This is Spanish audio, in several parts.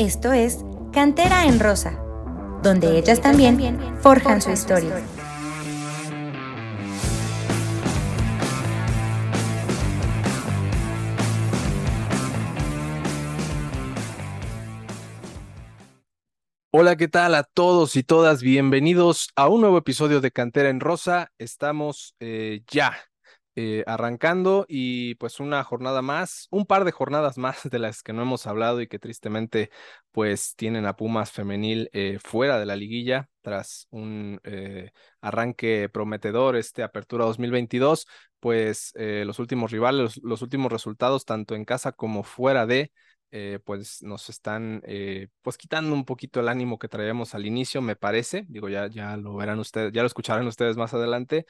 Esto es Cantera en Rosa, donde ellas también forjan su historia. Hola, ¿qué tal a todos y todas? Bienvenidos a un nuevo episodio de Cantera en Rosa. Estamos eh, ya eh, arrancando y pues una jornada más, un par de jornadas más de las que no hemos hablado y que tristemente pues tienen a Pumas femenil eh, fuera de la liguilla tras un arranque prometedor, este Apertura 2022, pues los últimos rivales, los últimos resultados tanto en casa como fuera de... Eh, pues nos están eh, pues quitando un poquito el ánimo que traíamos al inicio, me parece. Digo, ya, ya lo verán ustedes, ya lo escucharán ustedes más adelante.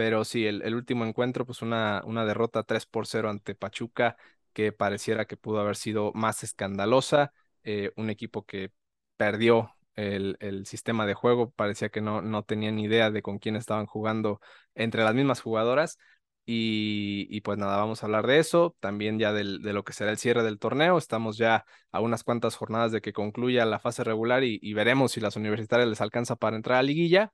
Pero sí, el, último encuentro, pues una, una derrota 3 por 0 ante Pachuca, que pareciera que pudo haber sido más escandalosa. Eh, un equipo que perdió el, el, sistema de juego, parecía que no, no tenían idea de con quién estaban jugando entre las mismas jugadoras. Y, pues nada, vamos a hablar de eso, también ya de lo que será el cierre del torneo. Estamos ya a unas cuantas jornadas de que concluya la fase regular y, veremos si las universitarias les alcanza para entrar a liguilla.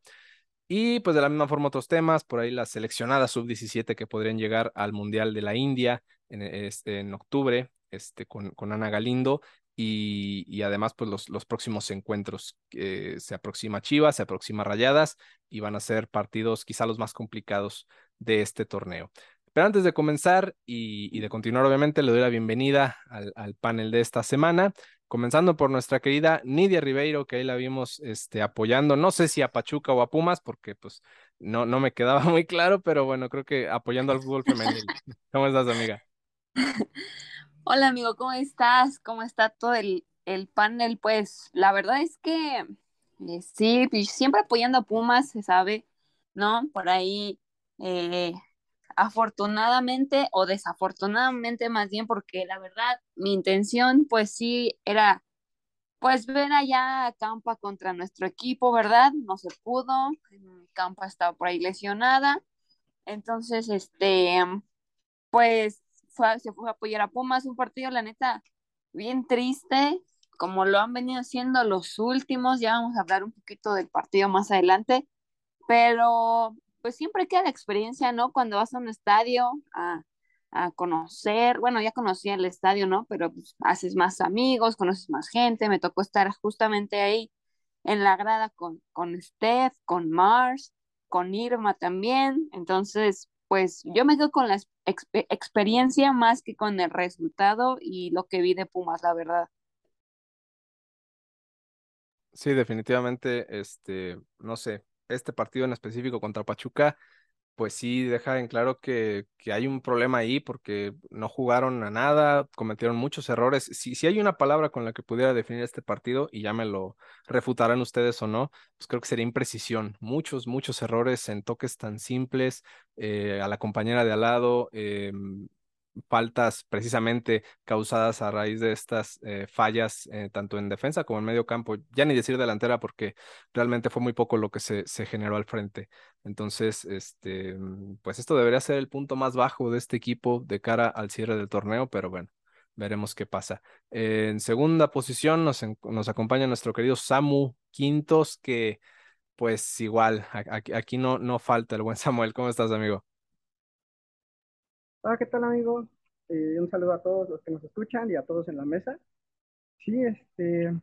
Y pues de la misma forma otros temas, por ahí las seleccionadas sub-17 que podrían llegar al Mundial de la India en, este, en octubre este, con, con Ana Galindo y, y, además pues los, los próximos encuentros. se aproxima Chivas, se aproxima Rayadas y van a ser partidos quizá los más complicados de este torneo. Pero antes de comenzar y, de continuar, obviamente, le doy la bienvenida al, panel de esta semana, comenzando por nuestra querida Nidia Ribeiro, que ahí la vimos este, apoyando, no sé si a Pachuca o a Pumas, porque pues no, no me quedaba muy claro, pero bueno, creo que apoyando al fútbol femenil. ¿Cómo estás, amiga? Hola, amigo, ¿cómo estás? ¿Cómo está todo el, el panel? Pues la verdad es que eh, sí, pues, siempre apoyando a Pumas, se sabe, ¿no? Por ahí eh, afortunadamente o desafortunadamente más bien porque la verdad mi intención pues sí era pues ver allá a Campa contra nuestro equipo, ¿verdad? No se pudo, Campa estaba por ahí lesionada, entonces este pues se fue a apoyar a Pumas, un partido la neta bien triste, como lo han venido haciendo los últimos, ya vamos a hablar un poquito del partido más adelante, pero pues siempre queda la experiencia, ¿no? Cuando vas a un estadio a, conocer, bueno, ya conocía el estadio, ¿no? Pero pues, haces más amigos, conoces más gente, me tocó estar justamente ahí en la grada con, con Steph, con Mars, con Irma también, entonces, pues yo me quedo con la experiencia más que con el resultado y lo que vi de Pumas, la verdad. Sí, definitivamente, este, no sé, este partido en específico contra Pachuca, pues sí deja en claro que, que, hay un problema ahí porque no jugaron a nada, cometieron muchos errores. Si, si hay una palabra con la que pudiera definir este partido, y ya me lo refutarán ustedes o no, pues creo que sería imprecisión. Muchos, muchos errores en toques tan simples, eh, a la compañera de al lado, em, faltas precisamente causadas a raíz de estas eh, fallas, eh, tanto en defensa como en medio campo, ya ni decir delantera, porque realmente fue muy poco lo que se, se generó al frente. Entonces, este, mm, pues esto debería ser el punto más bajo de este equipo de cara al cierre del torneo, pero bueno, veremos qué pasa. en segunda posición nos, nos acompaña nuestro querido Samu Quintos, que pues igual, aquí, aquí no, no falta el buen Samuel. ¿Cómo estás, amigo? Hola, ¿qué tal, amigo? Eh, un saludo a todos los que nos escuchan y a todos en la mesa. Sí, este,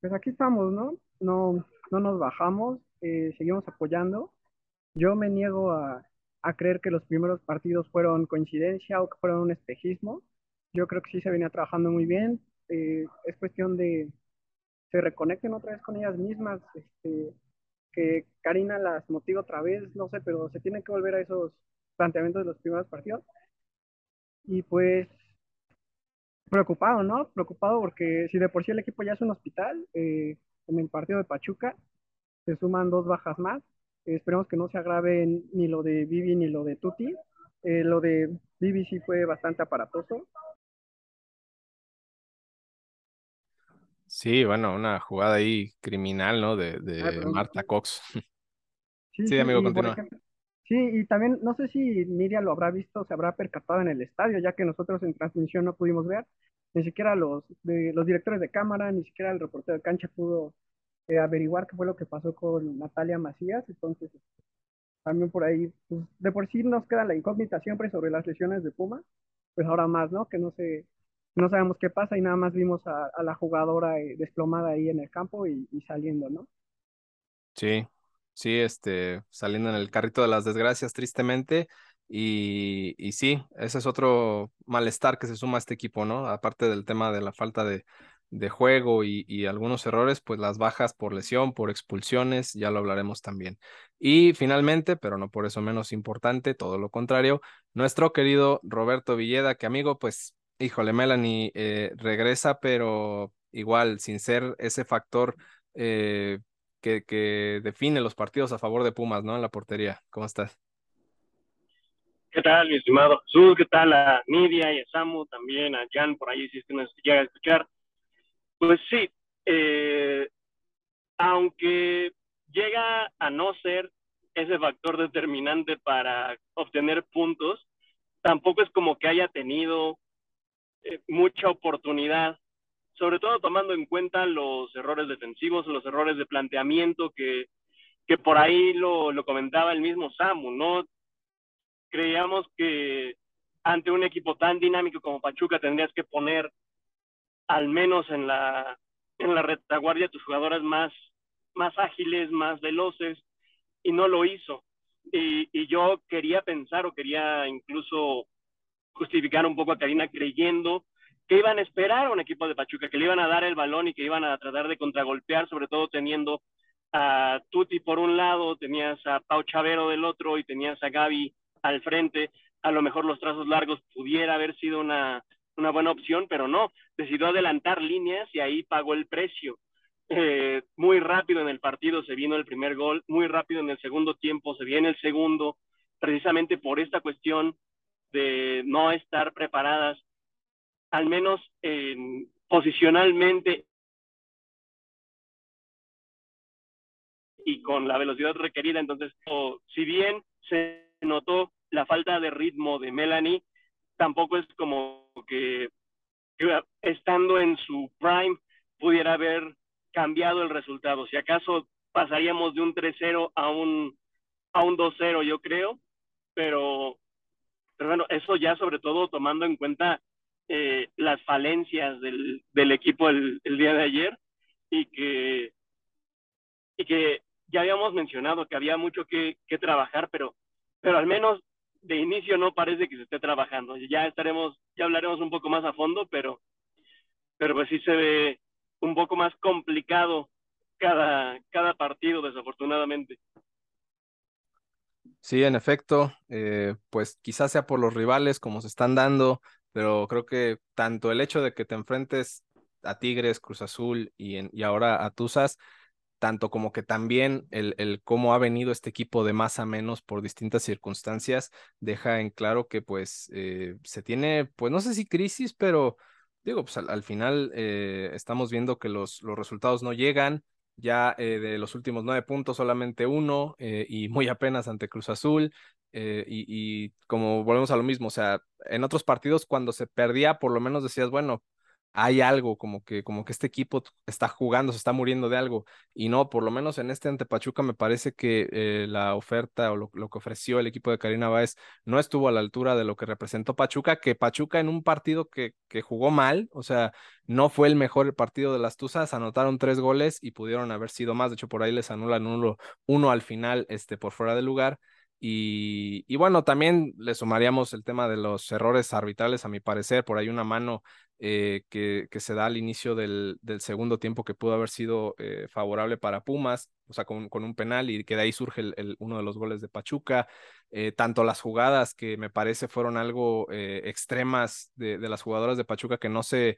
pues aquí estamos, ¿no? No, no nos bajamos, eh, seguimos apoyando. Yo me niego a, a creer que los primeros partidos fueron coincidencia o que fueron un espejismo. Yo creo que sí se venía trabajando muy bien. Eh, es cuestión de se reconecten otra vez con ellas mismas, este, que Karina las motive otra vez, no sé, pero se tiene que volver a esos planteamientos de los primeros partidos. Y pues preocupado, ¿no? Preocupado porque si de por sí el equipo ya es un hospital, eh, en el partido de Pachuca se suman dos bajas más. esperemos que no se agrave ni lo de Vivi ni lo de Tuti. Eh, lo de Vivi sí fue bastante aparatoso. Sí, bueno, una jugada ahí criminal, ¿no? De, de ah, Marta Cox. Sí, amigo, continúa. Sí, y también no sé si Miriam lo habrá visto, se habrá percatado en el estadio, ya que nosotros en transmisión no pudimos ver, ni siquiera los, de, los directores de cámara, ni siquiera el reportero de cancha pudo eh, averiguar qué fue lo que pasó con Natalia Macías, entonces también por ahí, pues, de por sí nos queda la incógnita siempre sobre las lesiones de Puma, pues ahora más, ¿no? Que no sé, no sabemos qué pasa y nada más vimos a, la jugadora eh, desplomada ahí en el campo y saliendo, ¿no? Sí, sí, este, saliendo en el carrito de las desgracias, tristemente. Y, y, sí, ese es otro malestar que se suma a este equipo, ¿no? Aparte del tema de la falta de, de juego y, y, algunos errores, pues las bajas por lesión, por expulsiones, ya lo hablaremos también. Y finalmente, pero no por eso menos importante, todo lo contrario, nuestro querido Roberto Villeda, que amigo, pues, híjole, Melanie eh, regresa, pero igual, sin ser ese factor eh, que, que define los partidos a favor de Pumas, ¿no? En la portería. ¿Cómo estás? ¿Qué tal, mi estimado Jesús? ¿Qué tal a Nidia y a Samu? También a Jan por ahí, si es que nos llega a escuchar. Pues sí, eh, aunque llega a no ser ese factor determinante para obtener puntos, tampoco es como que haya tenido eh, mucha oportunidad, sobre todo tomando en cuenta los errores defensivos, los errores de planteamiento que, que por ahí lo, lo comentaba el mismo Samu, ¿no? creíamos que ante un equipo tan dinámico como Pachuca tendrías que poner al menos en la, en la retaguardia tus jugadoras más, más ágiles, más veloces, y no lo hizo. Y, y, yo quería pensar o quería incluso justificar un poco a Karina creyendo que iban a esperar a un equipo de Pachuca, que le iban a dar el balón y que iban a tratar de contragolpear, sobre todo teniendo a Tuti por un lado, tenías a Pau Chavero del otro y tenías a Gaby al frente, a lo mejor los trazos largos pudiera haber sido una, una buena opción, pero no, decidió adelantar líneas y ahí pagó el precio. Eh, muy rápido en el partido se vino el primer gol, muy rápido en el segundo tiempo se viene el segundo, precisamente por esta cuestión de no estar preparadas, al menos posicionalmente y con la velocidad requerida. Entonces, si bien se notó la falta de ritmo de Melanie, tampoco es como que, estando en su prime pudiera haber cambiado el resultado. Si acaso pasaríamos de un 3-0 a un, a un 2-0, yo creo, pero, pero bueno, eso ya sobre todo tomando en cuenta eh, las falencias del, del equipo el, el, día de ayer y que, y que ya habíamos mencionado que había mucho que, que trabajar, pero pero al menos de inicio no parece que se esté trabajando. Ya estaremos, ya hablaremos un poco más a fondo, pero, pero pues sí se ve un poco más complicado cada, cada partido, desafortunadamente. Sí, en efecto, eh, pues quizás sea por los rivales como se están dando, pero creo que tanto el hecho de que te enfrentes a Tigres, Cruz Azul y, en, y ahora a Tuzas, tanto como que también el, el, cómo ha venido este equipo de más a menos por distintas circunstancias deja en claro que pues eh, se tiene, pues no sé si crisis, pero digo, pues al, final eh, estamos viendo que los, los resultados no llegan, ya eh, de los últimos nueve puntos solamente uno y muy apenas ante Cruz Azul. Y, y como volvemos a lo mismo, o sea, en otros partidos cuando se perdía, por lo menos decías, bueno, hay algo como que, como que este equipo está jugando, se está muriendo de algo. Y no, por lo menos en este ante Pachuca me parece que eh, la oferta o lo, que ofreció el equipo de Karina Báez no estuvo a la altura de lo que representó Pachuca, que Pachuca en un partido que, que jugó mal, o sea, no fue el mejor partido de las Tuzas, anotaron tres goles y pudieron haber sido más. De hecho, por ahí les anulan uno, uno al final este, por fuera de lugar. Y, y, bueno, también le sumaríamos el tema de los errores arbitrales, a mi parecer, por ahí una mano eh, que, que, se da al inicio del, del, segundo tiempo que pudo haber sido eh, favorable para Pumas, o sea, con, con, un penal y que de ahí surge uno de los goles de Pachuca. Eh, tanto las jugadas que me parece fueron algo extremas de, de, las jugadoras de Pachuca que no se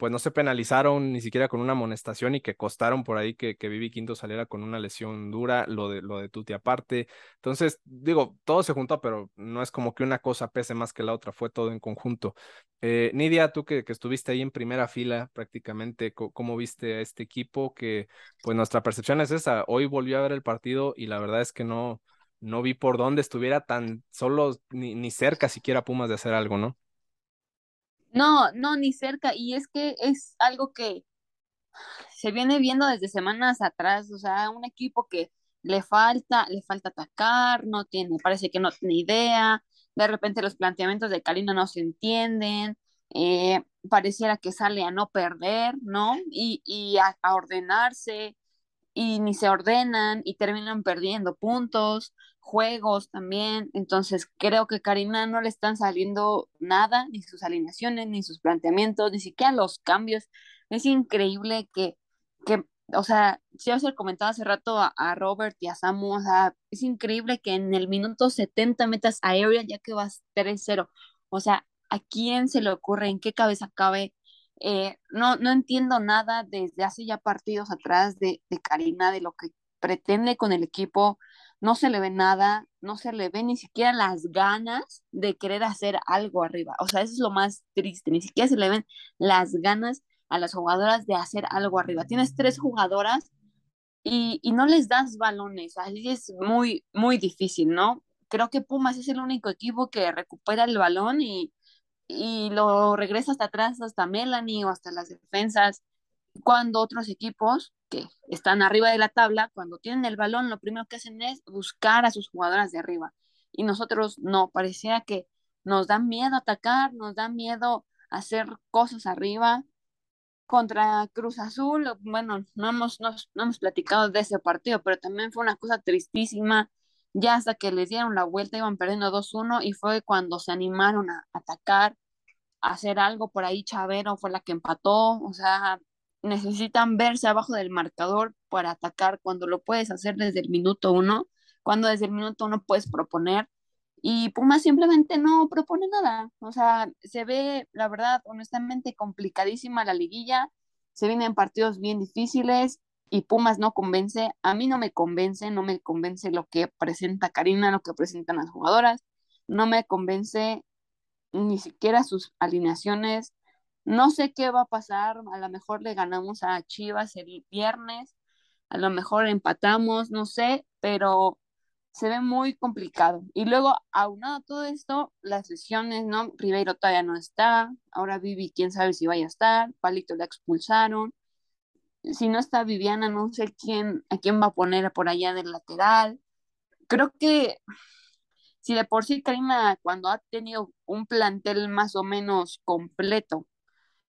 pues no se penalizaron ni siquiera con una amonestación y que costaron por ahí que, que Vivi Quinto saliera con una lesión dura, lo de, lo de Tuti aparte. Entonces, digo, todo se juntó, pero no es como que una cosa pese más que la otra, fue todo en conjunto. Eh, Nidia, tú que, que, estuviste ahí en primera fila prácticamente, ¿cómo viste a este equipo? Que pues nuestra percepción es esa, hoy volvió a ver el partido y la verdad es que no, no vi por dónde estuviera tan solo ni, ni cerca siquiera Pumas de hacer algo, ¿no? No, no, ni cerca. Y es que es algo que se viene viendo desde semanas atrás. O sea, un equipo que le falta, le falta atacar, no tiene, parece que no tiene idea. De repente los planteamientos de Karina no se entienden. Eh, pareciera que sale a no perder, ¿no? Y, y a, a ordenarse y ni se ordenan y terminan perdiendo puntos, juegos también. Entonces creo que Karina no le están saliendo nada, ni sus alineaciones, ni sus planteamientos, ni siquiera los cambios. Es increíble que, que o sea, si os comentado hace rato a, a, Robert y a Samu, es increíble que en el minuto 70 metas a Ariel ya que vas 3-0. O sea, ¿a quién se le ocurre, en qué cabeza cabe eh, no, no entiendo nada desde hace ya partidos atrás de, de Karina, de lo que pretende con el equipo. No se le ve nada, no se le ve ni siquiera las ganas de querer hacer algo arriba. O sea, eso es lo más triste, ni siquiera se le ven las ganas a las jugadoras de hacer algo arriba. Tienes tres jugadoras y, y no les das balones, así es muy, muy difícil, ¿no? Creo que Pumas es el único equipo que recupera el balón y, y lo regresa hasta atrás, hasta Melanie o hasta las defensas, cuando otros equipos que están arriba de la tabla, cuando tienen el balón, lo primero que hacen es buscar a sus jugadoras de arriba. Y nosotros no, parecía que nos da miedo atacar, nos da miedo hacer cosas arriba. Contra Cruz Azul, bueno, no hemos, no, no hemos platicado de ese partido, pero también fue una cosa tristísima ya hasta que les dieron la vuelta iban perdiendo 2-1 y fue cuando se animaron a atacar, a hacer algo por ahí. Chavero fue la que empató, o sea, necesitan verse abajo del marcador para atacar cuando lo puedes hacer desde el minuto uno, cuando desde el minuto uno puedes proponer. Y Puma simplemente no propone nada. O sea, se ve, la verdad, honestamente, complicadísima la liguilla. Se vienen partidos bien difíciles y Pumas no convence, a mí no me convence, no me convence lo que presenta Karina, lo que presentan las jugadoras, no me convence ni siquiera sus alineaciones, no sé qué va a pasar, a lo mejor le ganamos a Chivas el viernes, a lo mejor empatamos, no sé, pero se ve muy complicado. Y luego, aunado todo esto, las lesiones, ¿no? Ribeiro todavía no está, ahora Vivi, quién sabe si vaya a estar, Palito la expulsaron, si no está Viviana, no sé quién, a quién va a poner por allá del lateral. Creo que si de por sí Karina, cuando ha tenido un plantel más o menos completo,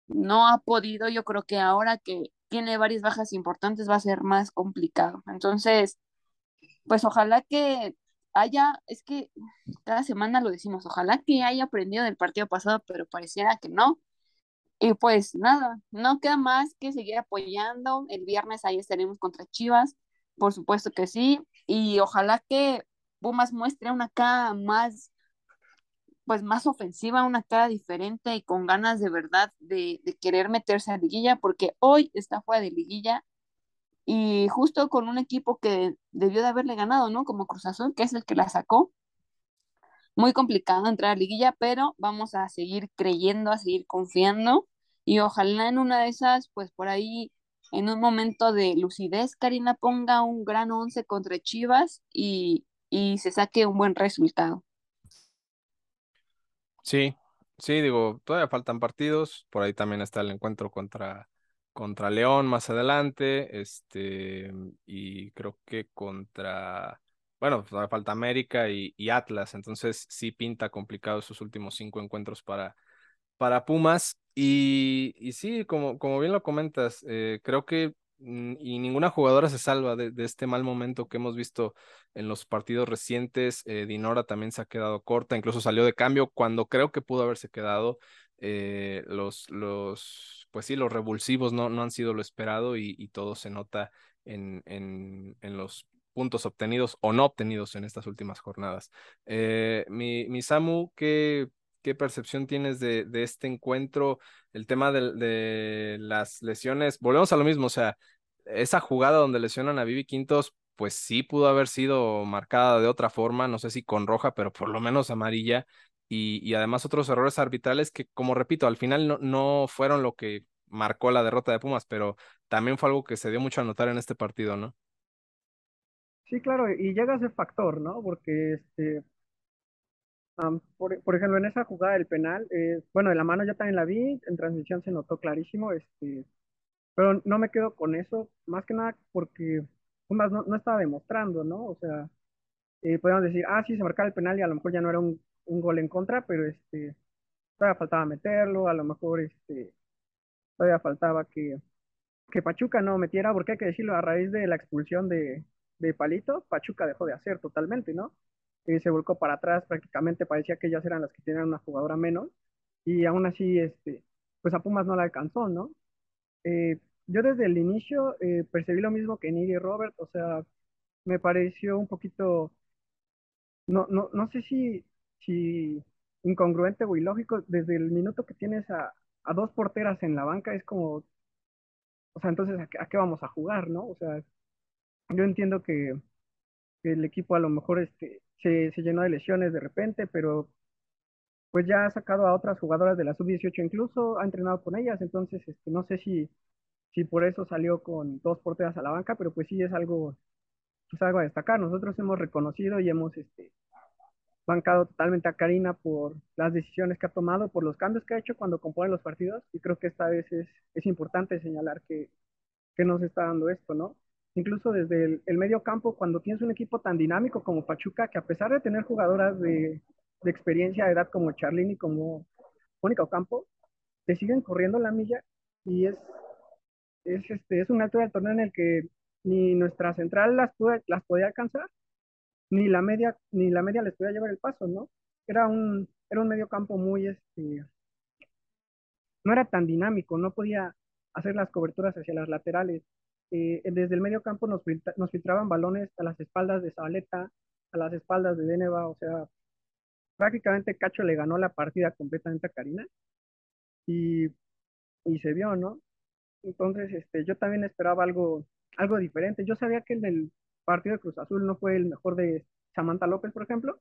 no ha podido, yo creo que ahora que tiene varias bajas importantes va a ser más complicado. Entonces, pues ojalá que haya, es que cada semana lo decimos, ojalá que haya aprendido del partido pasado, pero pareciera que no. Y pues nada, no queda más que seguir apoyando. El viernes ahí estaremos contra Chivas, por supuesto que sí. Y ojalá que Pumas muestre una cara más, pues más ofensiva, una cara diferente y con ganas de verdad de, querer meterse a liguilla, porque hoy está fuera de liguilla y justo con un equipo que debió de haberle ganado, ¿no? Como Cruz Azul, que es el que la sacó muy complicado entrar a liguilla, pero vamos a seguir creyendo, a seguir confiando y ojalá en una de esas, pues por ahí, en un momento de lucidez, Karina ponga un gran once contra Chivas y, y se saque un buen resultado. Sí, sí, digo, todavía faltan partidos, por ahí también está el encuentro contra, contra León más adelante, este, y creo que contra bueno, pues, falta América y, Atlas, entonces sí pinta complicado esos últimos cinco encuentros para, para Pumas. Y, y sí, como, como bien lo comentas, eh, creo que mm, y ninguna jugadora se salva de, este mal momento que hemos visto en los partidos recientes. Eh, Dinora también se ha quedado corta, incluso salió de cambio cuando creo que pudo haberse quedado. Eh, los, los, pues sí, los revulsivos no, no han sido lo esperado y, todo se nota en, en, en los puntos obtenidos o no obtenidos en estas últimas jornadas. Eh, mi, mi, Samu, ¿qué, ¿qué percepción tienes de, de este encuentro? El tema de, de, las lesiones, volvemos a lo mismo, o sea, esa jugada donde lesionan a Vivi Quintos, pues sí pudo haber sido marcada de otra forma, no sé si con roja, pero por lo menos amarilla. Y, y además otros errores arbitrales que, como repito, al final no, no fueron lo que marcó la derrota de Pumas, pero también fue algo que se dio mucho a notar en este partido, ¿no? Sí, claro, y llega ese factor, ¿no? Porque este, por, por, ejemplo, en esa jugada del penal, eh, bueno, de la mano ya también la vi, en transmisión se notó clarísimo, este, pero no me quedo con eso, más que nada porque Pumas no, no estaba demostrando, ¿no? O sea, eh, podemos decir, ah, sí, se marcaba el penal y a lo mejor ya no era un, gol en contra, pero este, todavía faltaba meterlo, a lo mejor este, todavía faltaba que, que Pachuca no metiera, porque hay que decirlo, a raíz de la expulsión de, de Palito, Pachuca dejó de hacer totalmente, ¿no? Eh, se volcó para atrás, prácticamente parecía que ellas eran las que tenían una jugadora menos, y aún así, este, pues a Pumas no la alcanzó, ¿no? Eh, yo desde el inicio eh, percibí lo mismo que Nidia y Robert, o sea, me pareció un poquito, no, no, no sé si, si incongruente o ilógico, desde el minuto que tienes a, a dos porteras en la banca es como, o sea, entonces, ¿a qué, a qué vamos a jugar, no? O sea, yo entiendo que, que el equipo a lo mejor este, se, se llenó de lesiones de repente, pero pues ya ha sacado a otras jugadoras de la sub-18 incluso, ha entrenado con ellas, entonces este, no sé si, si por eso salió con dos porteras a la banca, pero pues sí es algo, es algo a destacar. Nosotros hemos reconocido y hemos este, bancado totalmente a Karina por las decisiones que ha tomado, por los cambios que ha hecho cuando compone los partidos, y creo que esta vez es, es importante señalar que, que nos está dando esto, ¿no? Incluso desde el, el, medio campo, cuando tienes un equipo tan dinámico como Pachuca, que a pesar de tener jugadoras de, de experiencia, de edad como Charlene y como Mónica Ocampo, te siguen corriendo la milla y es, es, este, es un alto del torneo en el que ni nuestra central las, puede, las podía alcanzar, ni la media, ni la media les podía llevar el paso, ¿no? Era un, era un medio campo muy, este, no era tan dinámico, no podía hacer las coberturas hacia las laterales. Eh, desde el medio campo nos, nos filtraban balones a las espaldas de Zabaleta, a las espaldas de Deneva, o sea, prácticamente Cacho le ganó la partida completamente a Karina y, y se vio, ¿no? Entonces, este, yo también esperaba algo, algo diferente. Yo sabía que el partido de Cruz Azul no fue el mejor de Samantha López, por ejemplo,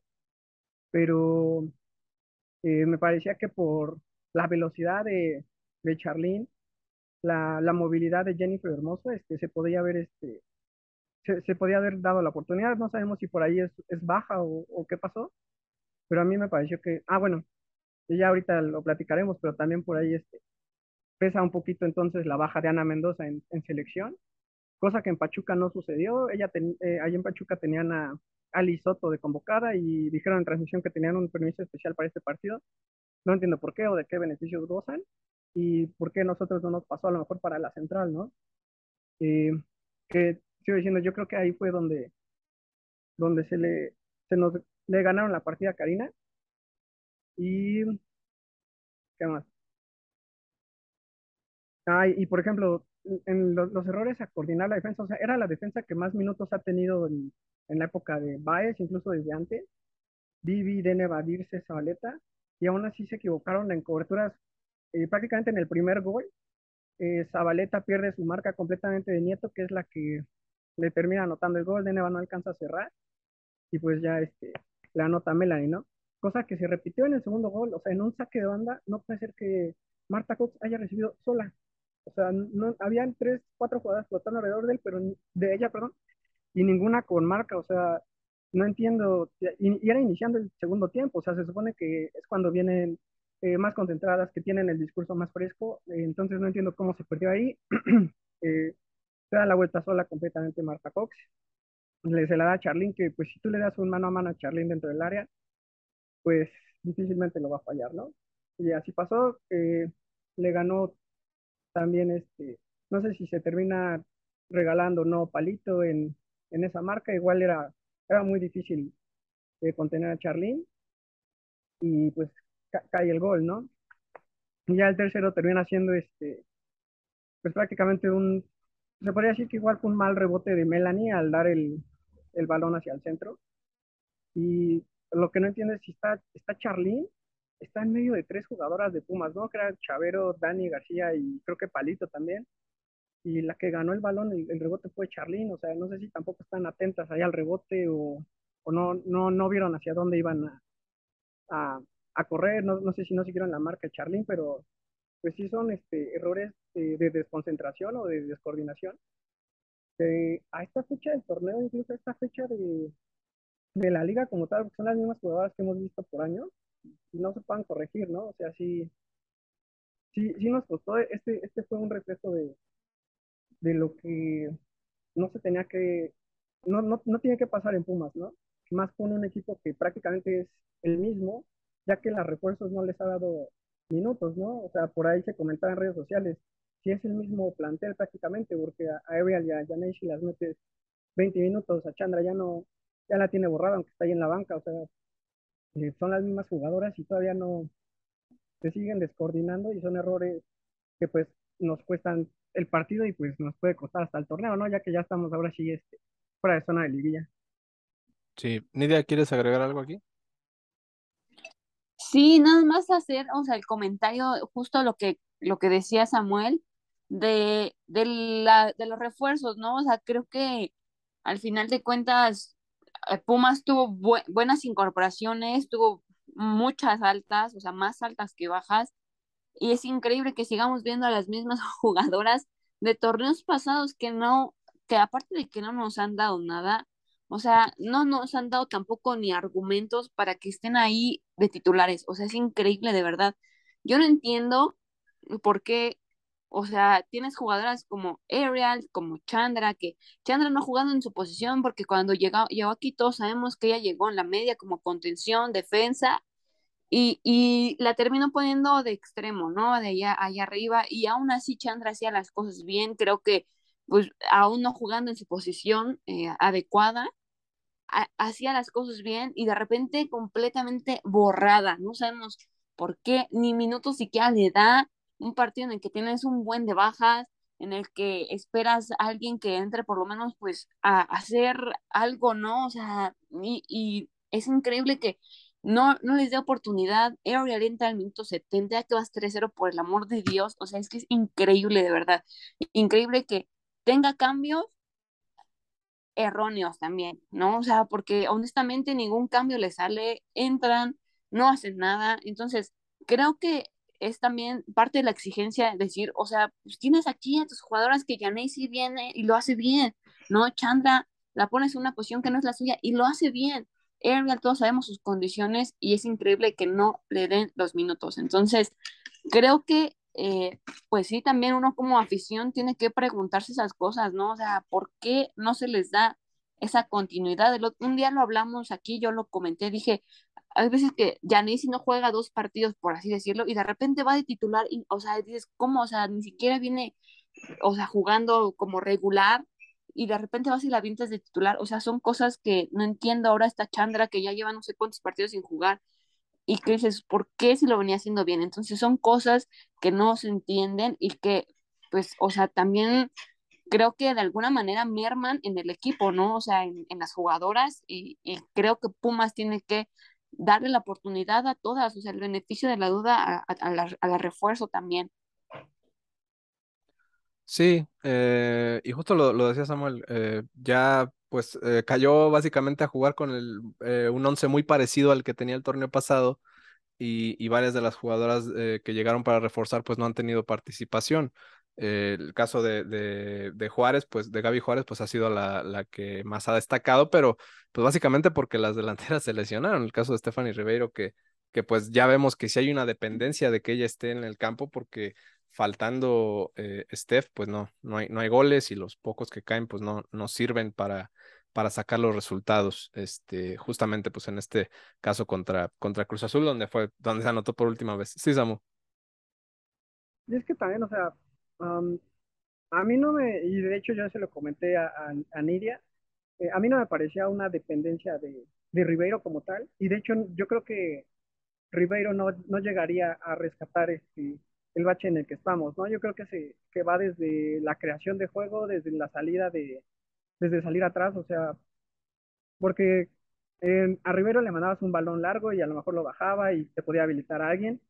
pero eh, me parecía que por la velocidad de, de Charlene, la, la, movilidad de Jennifer Hermoso, este, se podía haber, este, se, se, podía haber dado la oportunidad. No sabemos si por ahí es, es baja o, o, qué pasó, pero a mí me pareció que, ah, bueno, ya ahorita lo platicaremos, pero también por ahí este, pesa un poquito entonces la baja de Ana Mendoza en, selección cosa que en Pachuca no sucedió. Ella ten, eh, en Pachuca tenían a Ali Soto de convocada y dijeron en transmisión que tenían un permiso especial para este partido. No entiendo por qué o de qué beneficios gozan y por qué nosotros no nos pasó a lo mejor para la central, ¿no? Eh, que sigo diciendo, yo creo que ahí fue donde, donde se le, se nos, le ganaron la partida a Karina. Y, ¿qué más? Ah, y, por ejemplo, en los, errores a coordinar la defensa, o sea, era la defensa que más minutos ha tenido en, la época de Baez, incluso desde antes. Vivi, Deneva, Dirce, Zabaleta, y aún así se equivocaron en coberturas eh, prácticamente en el primer gol. Eh, Zabaleta pierde su marca completamente de Nieto, que es la que le termina anotando el gol. Deneva no alcanza a cerrar, y pues ya este, la anota Melanie, ¿no? Cosa que se repitió en el segundo gol, o sea, en un saque de banda, no puede ser que Marta Cox haya recibido sola o sea, no, habían tres, cuatro jugadas flotando alrededor de él, pero de ella, perdón, y ninguna con marca, o sea, no entiendo, y, era iniciando el segundo tiempo, o sea, se supone que es cuando vienen eh, más concentradas, que tienen el discurso más fresco, eh, entonces no entiendo cómo se perdió ahí, eh, se da la vuelta sola completamente Marta Cox, le, se la da a Charlene, que pues si tú le das un mano a mano a Charlene dentro del área, pues difícilmente lo va a fallar, ¿no? Y así pasó, le ganó también este, no sé si se termina regalando no palito en, en esa marca, igual era, era muy difícil eh, contener a Charlene y pues ca cae el gol, ¿no? Y ya el tercero termina siendo este, pues prácticamente un, se podría decir que igual fue un mal rebote de Melanie al dar el, el balón hacia el centro. Y lo que no entiendo es si está, está Charlene está en medio de tres jugadoras de Pumas, ¿no? Que Chavero, Dani García y creo que Palito también. Y la que ganó el balón, el, el rebote fue Charlín, o sea, no sé si tampoco están atentas ahí al rebote o, o no, no, no vieron hacia dónde iban a, a, a correr, no, no, sé si no siguieron la marca Charlín, pero pues sí son este, errores de, de desconcentración o de descoordinación. a esta fecha del torneo, incluso a esta fecha de, de la liga como tal, son las mismas jugadoras que hemos visto por años, no se puedan corregir, ¿no? O sea, sí, sí, sí nos costó, este, este fue un reflejo de, de lo que no se tenía que, no, no, no que pasar en Pumas, ¿no? Más con un equipo que prácticamente es el mismo, ya que las refuerzos no les ha dado minutos, ¿no? O sea, por ahí se comentaba en redes sociales, si es el mismo plantel prácticamente, porque a, Ariel y a Janeshi las metes 20 minutos, a Chandra ya no, ya la tiene borrada, aunque está ahí en la banca, o sea, son las mismas jugadoras y todavía no se siguen descoordinando y son errores que pues nos cuestan el partido y pues nos puede costar hasta el torneo, ¿no? Ya que ya estamos ahora sí este, fuera de zona de liguilla. Sí, Nidia, ¿quieres agregar algo aquí? Sí, nada más hacer, o sea, el comentario, justo lo que, lo que decía Samuel, de, de, la, de los refuerzos, ¿no? O sea, creo que al final de cuentas, eh, Pumas tuvo buenas incorporaciones, tuvo muchas altas, o sea, más altas que bajas, y es increíble que sigamos viendo a las mismas jugadoras de torneos pasados que no, que aparte de que no nos han dado nada, o sea, no nos han dado tampoco ni argumentos para que estén ahí de titulares. O sea, es increíble de verdad. Yo no entiendo por qué, o sea, tienes jugadoras como Ariel, como Chandra, que Chandra no ha jugado en su posición porque cuando llegó, llegó aquí todos sabemos que ella llegó en la media como contención, defensa, y, y, la terminó poniendo de extremo, ¿no? De allá, allá arriba, y aún así Chandra hacía las cosas bien, creo que pues aún no jugando en su posición eh, adecuada, hacía las cosas bien y de repente completamente borrada. No sabemos por qué, ni minutos siquiera le da un partido en el que tienes un buen de bajas, en el que esperas a alguien que entre por lo menos pues a, hacer algo, ¿no? O sea, y, y, es increíble que no, no les dé oportunidad. Ariel entra al minuto 70, que vas 3-0 por el amor de Dios. O sea, es que es increíble, de verdad. Increíble que tenga cambios erróneos también, ¿no? O sea, porque honestamente ningún cambio le sale, entran, no hacen nada, entonces creo que es también parte de la exigencia decir, o sea, pues tienes aquí a tus jugadoras que sí viene y lo hace bien, ¿no? Chandra la pones en una posición que no es la suya y lo hace bien. Ariel, todos sabemos sus condiciones y es increíble que no le den los minutos. Entonces, creo que eh, pues sí, también uno como afición tiene que preguntarse esas cosas, ¿no? O sea, ¿por qué no se les da esa continuidad? un día lo hablamos aquí, yo lo comenté, dije, hay veces que Janice no juega dos partidos, por así decirlo, y de repente va de titular, y, o sea, dices, ¿cómo? O sea, ni siquiera viene, o sea, jugando como regular, y de repente vas y la vienes de titular, o sea, son cosas que no entiendo ahora esta Chandra que ya lleva no sé cuántos partidos sin jugar, y que dices, ¿por qué si lo venía haciendo bien? Entonces son cosas que no se entienden y que, pues, o sea, también creo que de alguna manera merman en el equipo, ¿no? O sea, en, las jugadoras y, creo que Pumas tiene que darle la oportunidad a todas, o sea, el beneficio de la duda a, la, refuerzo también. Sí, eh, y justo lo, decía Samuel, eh, ya pues eh, cayó básicamente a jugar con el, eh, un once muy parecido al que tenía el torneo pasado y, varias de las jugadoras eh, que llegaron para reforzar pues no han tenido participación. El caso de, de, Juárez, pues de Gaby Juárez, pues ha sido la, la, que más ha destacado, pero pues básicamente porque las delanteras se lesionaron. El caso de Stephanie Ribeiro, que, que pues ya vemos que sí hay una dependencia de que ella esté en el campo porque faltando eh, Steph, pues no, no hay, no hay goles y los pocos que caen, pues no, no sirven para, para sacar los resultados, este, justamente pues en este caso contra, contra Cruz Azul, donde fue, donde se anotó por última vez. Sí, Samu. Y es que también, o sea, a mí no me, y de hecho yo se lo comenté a, a, Nidia, eh, a mí no me parecía una dependencia de, de Ribeiro como tal, y de hecho yo creo que Ribeiro no, no llegaría a rescatar este, el bache en el que estamos, ¿no? Yo creo que, se, que va desde la creación de juego, desde la salida de, desde salir atrás, o sea, porque a Rivero le mandabas un balón largo y a lo mejor lo bajaba y te podía habilitar a alguien,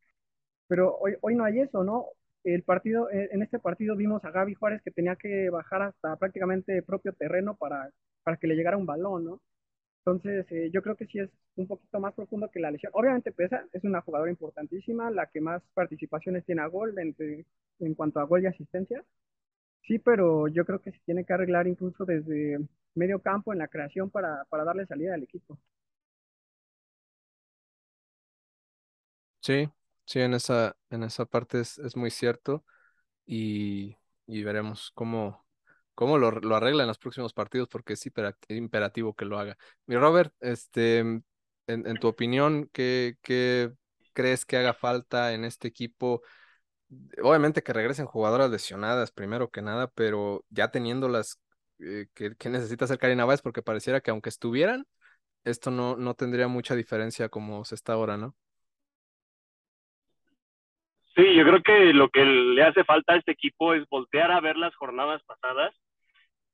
pero hoy, hoy no hay eso, ¿no? El partido, en este partido vimos a Gaby Juárez que tenía que bajar hasta prácticamente propio terreno para, para que le llegara un balón, ¿no? Entonces, eh, yo creo que sí es un poquito más profundo que la lesión. Obviamente pesa, es una jugadora importantísima, la que más participaciones tiene a gol en, en cuanto a gol y asistencia. Sí, pero yo creo que se tiene que arreglar incluso desde, medio campo, en la creación para, para darle salida al equipo. Sí, sí, en esa, en esa parte es, es muy cierto y, y veremos cómo, cómo lo, lo arregla en los próximos partidos porque es imperativo que lo haga. Mi Robert, este, en, en tu opinión, ¿qué, ¿qué, crees que haga falta en este equipo? Obviamente que regresen jugadoras lesionadas primero que nada, pero ya teniéndolas, eh, ¿qué, ¿qué, necesita hacer Karina Báez? Porque pareciera que aunque estuvieran, esto no, no tendría mucha diferencia como se está ahora, ¿no? Sí, yo creo que lo que le hace falta a este equipo es voltear a ver las jornadas pasadas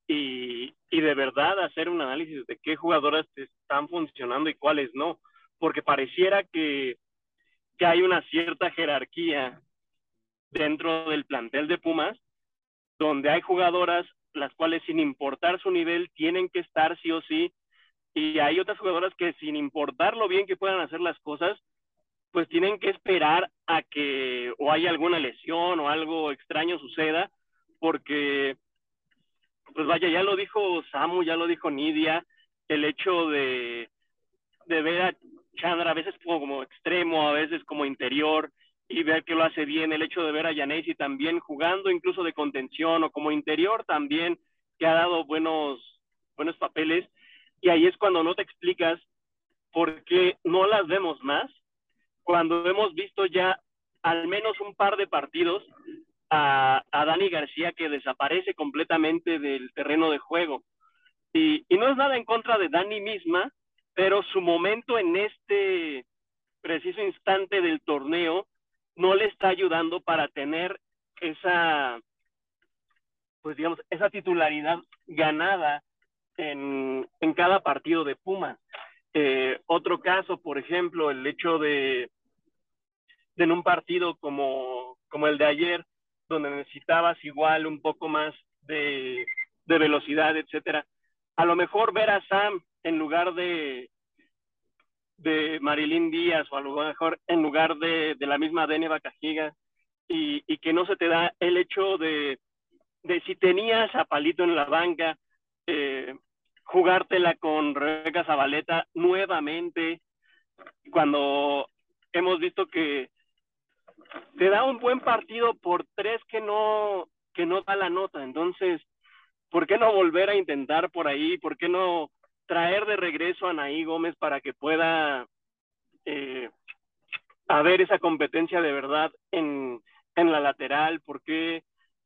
y, y de verdad hacer un análisis de qué jugadoras están funcionando y cuáles no, porque pareciera que, que hay una cierta jerarquía dentro del plantel de Pumas, donde hay jugadoras las cuales sin importar su nivel tienen que estar sí o sí, y hay otras jugadoras que sin importar lo bien que puedan hacer las cosas, pues tienen que esperar a que o haya alguna lesión o algo extraño suceda, porque, pues vaya, ya lo dijo Samu, ya lo dijo Nidia, el hecho de, de ver a Chandra a veces como extremo, a veces como interior, y ver que lo hace bien, el hecho de ver a Yanesi también jugando incluso de contención o como interior también, que ha dado buenos, buenos papeles, y ahí es cuando no te explicas por qué no las vemos más, cuando hemos visto ya al menos un par de partidos a, Dani García que desaparece completamente del terreno de juego. Y, y, no es nada en contra de Dani misma, pero su momento en este preciso instante del torneo no le está ayudando para tener esa, pues digamos, esa titularidad ganada en, en cada partido de Pumas. Eh, otro caso, por ejemplo, el hecho de, en un partido como, como el de ayer, donde necesitabas igual un poco más de, de velocidad, etcétera. A lo mejor ver a Sam en lugar de, de Marilyn Díaz o a lo mejor en lugar de, de la misma Dene Bacajiga y, y, que no se te da el hecho de, de si tenías a Palito en la banca, eh, jugártela con Rebeca Zabaleta nuevamente, cuando hemos visto que te da un buen partido por tres que no, que no da la nota. Entonces, ¿por qué no volver a intentar por ahí? ¿Por qué no traer de regreso a Naí Gómez para que pueda eh, haber esa competencia de verdad en, en la lateral? ¿Por qué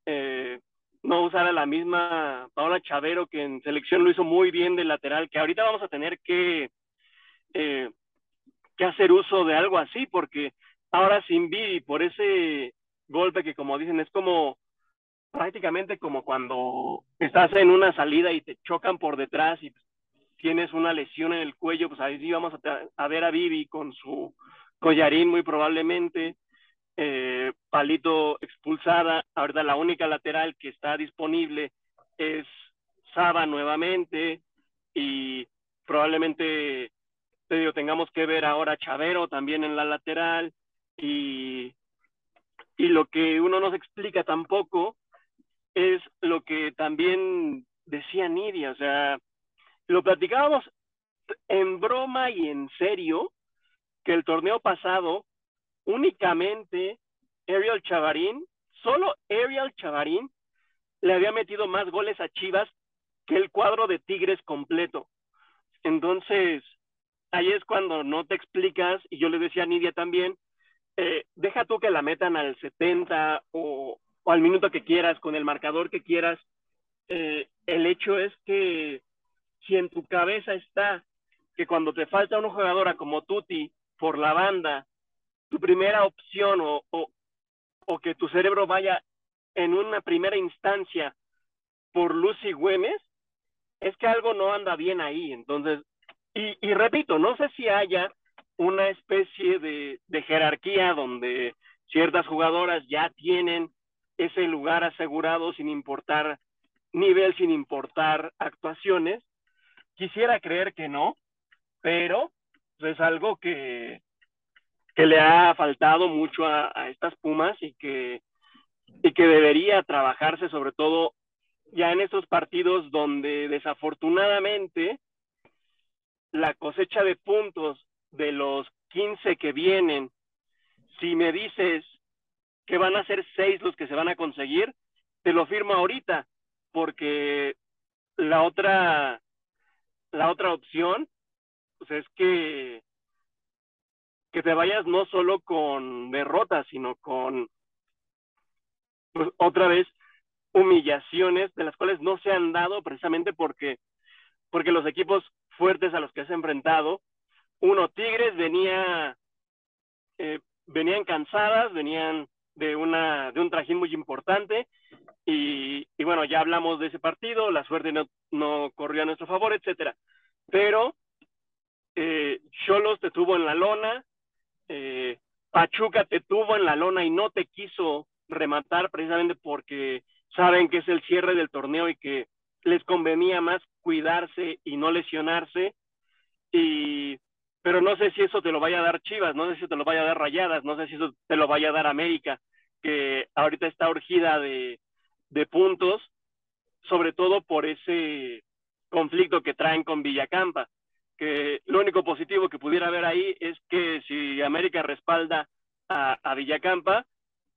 eh, no usar a la misma Paola Chavero, que en selección lo hizo muy bien de lateral, que ahorita vamos a tener que, eh, que hacer uso de algo así, porque ahora sin Vivi, por ese golpe que como dicen, es como prácticamente como cuando estás en una salida y te chocan por detrás y tienes una lesión en el cuello, pues ahí sí vamos a, a ver a Vivi con su collarín muy probablemente, eh, Palito expulsada, ahorita la única lateral que está disponible es Saba nuevamente y probablemente te tengamos que ver ahora Chavero también en la lateral y, y lo que uno no se explica tampoco es lo que también decía Nidia, o sea, lo platicábamos en broma y en serio que el torneo pasado únicamente Ariel Chavarín, solo Ariel Chavarín le había metido más goles a Chivas que el cuadro de Tigres completo. Entonces, ahí es cuando no te explicas, y yo le decía a Nidia también, eh, deja tú que la metan al 70 o, al minuto que quieras, con el marcador que quieras. Eh, el hecho es que si en tu cabeza está que cuando te falta una jugadora como Tuti por la banda, tu primera opción o, o, que tu cerebro vaya en una primera instancia por Lucy Güemes, es que algo no anda bien ahí. Entonces, y, repito, no sé si haya una especie de jerarquía donde ciertas jugadoras ya tienen ese lugar asegurado sin importar nivel, sin importar actuaciones. Quisiera creer que no, pero es algo que, que le ha faltado mucho a, a, estas Pumas y que, y que debería trabajarse sobre todo ya en estos partidos donde desafortunadamente la cosecha de puntos de los 15 que vienen, si me dices que van a ser seis los que se van a conseguir, te lo firmo ahorita, porque la otra, la otra opción, pues es que, que te vayas no solo con derrotas, sino con, pues, otra vez, humillaciones de las cuales no se han dado precisamente porque, porque los equipos fuertes a los que has enfrentado, uno, Tigres venía, eh, venían cansadas, venían de, una, de un trajín muy importante y, y, bueno, ya hablamos de ese partido, la suerte no, no corrió a nuestro favor, etcétera. Pero eh, Cholos te tuvo en la lona, eh, Pachuca te tuvo en la lona y no te quiso rematar precisamente porque saben que es el cierre del torneo y que les convenía más cuidarse y no lesionarse. Y, pero no sé si eso te lo vaya a dar Chivas, no sé si te lo vaya a dar Rayadas, no sé si eso te lo vaya a dar América, que ahorita está urgida de, de puntos, sobre todo por ese conflicto que traen con Villacampa, que lo único positivo que pudiera haber ahí es que si América respalda a, a Villacampa,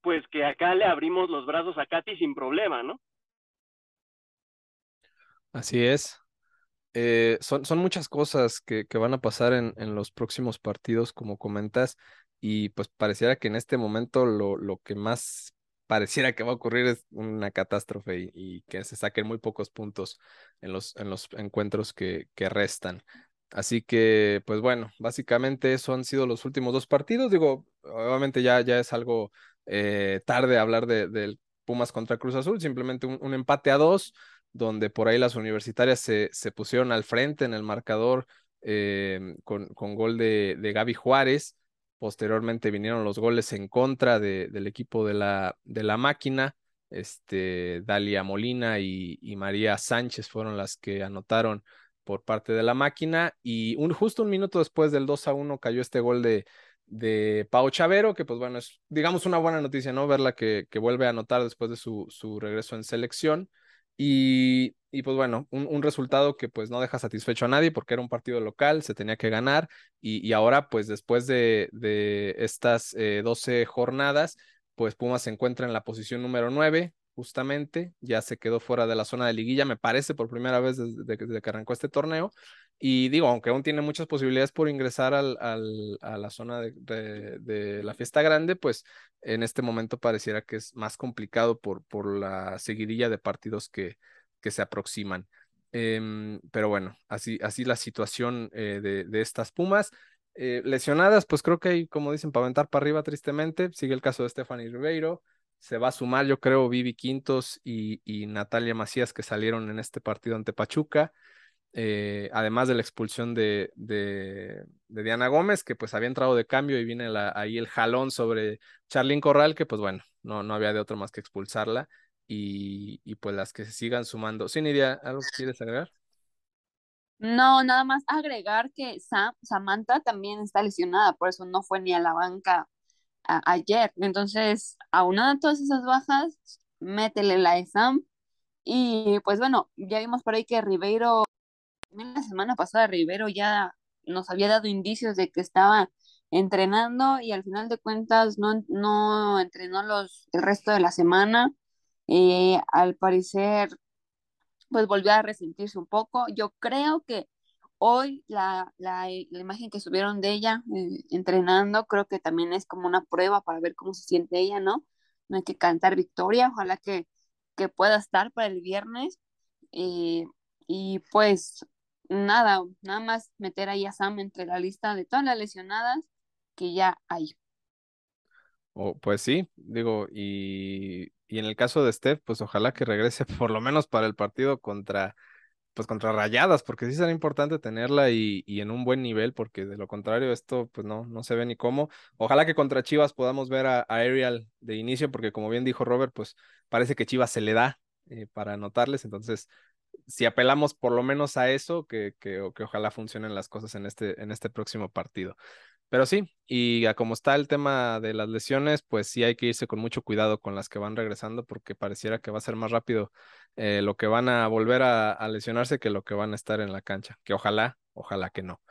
pues que acá le abrimos los brazos a Katy sin problema, ¿no? Así es. Eh, son, son muchas cosas que, que van a pasar en, en, los próximos partidos, como comentas, y pues pareciera que en este momento lo, lo que más pareciera que va a ocurrir es una catástrofe y, y, que se saquen muy pocos puntos en los, en los encuentros que, que restan. Así que, pues bueno, básicamente eso han sido los últimos dos partidos. Digo, obviamente ya, ya es algo eh, tarde hablar del de Pumas contra Cruz Azul, simplemente un, un, empate a dos, donde por ahí las universitarias se, se pusieron al frente en el marcador eh, con, con, gol de, de Gaby Juárez. Posteriormente vinieron los goles en contra de, del equipo de la, de la máquina. Este, Dalia Molina y, y María Sánchez fueron las que anotaron por parte de la máquina y justo un minuto después del 2 a 1 cayó este gol de, de Pau Chavero, que pues bueno, es digamos una buena noticia, ¿no? Verla que, que vuelve a anotar después de su, su regreso en selección. Y, y pues bueno, un, un, resultado que pues no deja satisfecho a nadie porque era un partido local, se tenía que ganar y, y ahora pues después de, de estas eh, 12 jornadas, pues Pumas se encuentra en la posición número 9, justamente, ya se quedó fuera de la zona de liguilla, me parece, por primera vez desde, desde que arrancó este torneo. Y digo, aunque aún tiene muchas posibilidades por ingresar al, al, a la zona de, de, la fiesta grande, pues en este momento pareciera que es más complicado por, por la seguidilla de partidos que, que se aproximan. Eh, pero bueno, así, así la situación eh, de, de, estas Pumas. Eh, lesionadas, pues creo que hay, como dicen, para aventar para arriba tristemente. Sigue el caso de Stephanie Ribeiro se va a sumar, yo creo, Vivi Quintos y, y Natalia Macías que salieron en este partido ante Pachuca. Eh, además de la expulsión de, de, Diana Gómez, que pues había entrado de cambio y viene ahí el jalón sobre Charlín Corral, que pues bueno, no, no había de otro más que expulsarla. Y, y pues las que se sigan sumando. ¿Sí, Nidia, algo que quieres agregar? No, nada más agregar que Sam, Samantha también está lesionada, por eso no fue ni a la banca ayer. Entonces, aunando todas esas bajas, métele la ESAM. Y pues bueno, ya vimos por ahí que Ribeiro, la semana pasada Ribeiro ya nos había dado indicios de que estaba entrenando y al final de cuentas no, no entrenó los, el resto de la semana. Eh, al parecer, pues volvió a resentirse un poco. Yo creo que Hoy la, la, la, imagen que subieron de ella eh, entrenando creo que también es como una prueba para ver cómo se siente ella, ¿no? No hay que cantar victoria, ojalá que, que pueda estar para el viernes. Eh, y pues nada, nada más meter ahí a Sam entre la lista de todas las lesionadas que ya hay. Oh, pues sí, digo, y, y en el caso de Steph, pues ojalá que regrese por lo menos para el partido contra pues contra Rayadas, porque sí será importante tenerla y, y, en un buen nivel, porque de lo contrario esto pues no, no se ve ni cómo. Ojalá que contra Chivas podamos ver a, Ariel de inicio, porque como bien dijo Robert, pues parece que Chivas se le da eh, para anotarles, entonces si apelamos por lo menos a eso, que, que, que ojalá funcionen las cosas en este, en este próximo partido. Pero sí, y a como está el tema de las lesiones, pues sí hay que irse con mucho cuidado con las que van regresando porque pareciera que va a ser más rápido eh, lo que van a volver a, lesionarse que lo que van a estar en la cancha, que ojalá, ojalá que no.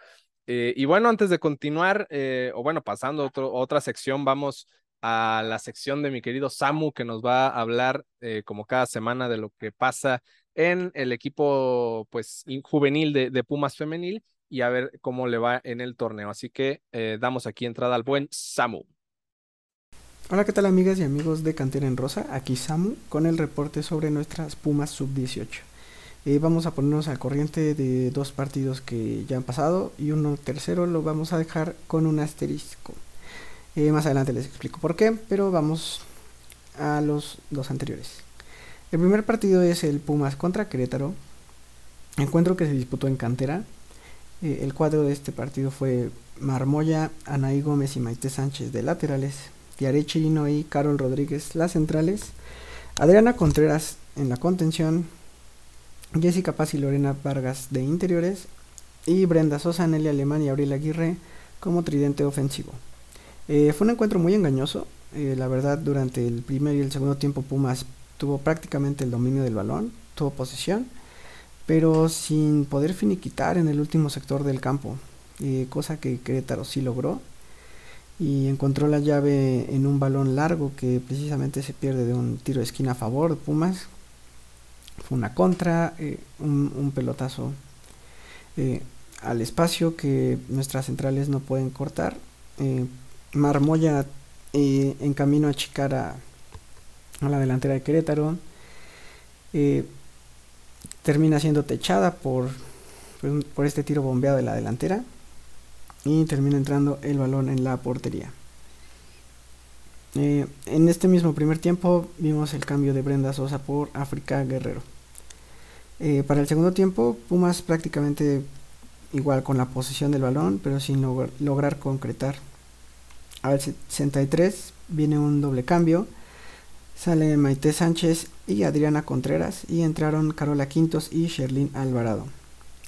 Eh, y bueno, antes de continuar, eh, o bueno, pasando a otra sección, vamos a la sección de mi querido Samu, que nos va a hablar como cada semana de lo que pasa en el equipo pues juvenil de Pumas femenil y a ver cómo le va en el torneo. Así que eh, damos aquí entrada al buen Samu. Hola, ¿qué tal amigas y amigos de Cantera en Rosa? Aquí Samu con el reporte sobre nuestras Pumas sub-18. Eh, vamos a ponernos al corriente de dos partidos que ya han pasado y uno tercero lo vamos a dejar con un asterisco. Eh, más adelante les explico por qué, pero vamos a los dos anteriores. El primer partido es el Pumas contra Querétaro, encuentro que se disputó en cantera eh, el cuadro de este partido fue Marmoya, Anaí Gómez y Maite Sánchez de laterales, Tiare Chirino y Carol Rodríguez las centrales, Adriana Contreras en la contención, Jessica Paz y Lorena Vargas de interiores y Brenda Sosa, Nelly Alemán y Abril Aguirre como tridente ofensivo. Eh, fue un encuentro muy engañoso, eh, la verdad durante el primer y el segundo tiempo Pumas tuvo prácticamente el dominio del balón, tuvo posesión pero sin poder finiquitar en el último sector del campo, eh, cosa que Querétaro sí logró y encontró la llave en un balón largo que precisamente se pierde de un tiro de esquina a favor de Pumas. Fue una contra, eh, un, pelotazo eh, al espacio que nuestras centrales no pueden cortar. Marmoya en camino a achicar a, a, la delantera de Querétaro termina siendo techada por, por este tiro bombeado de la delantera y termina entrando el balón en la portería. Eh, en este mismo primer tiempo vimos el cambio de Brenda Sosa por África Guerrero. Eh, para el segundo tiempo, Pumas prácticamente igual con la posesión del balón, pero sin lograr concretar. Al 63 viene un doble cambio Sale Maite Sánchez y Adriana Contreras y entraron Carola Quintos y Sherlyn Alvarado.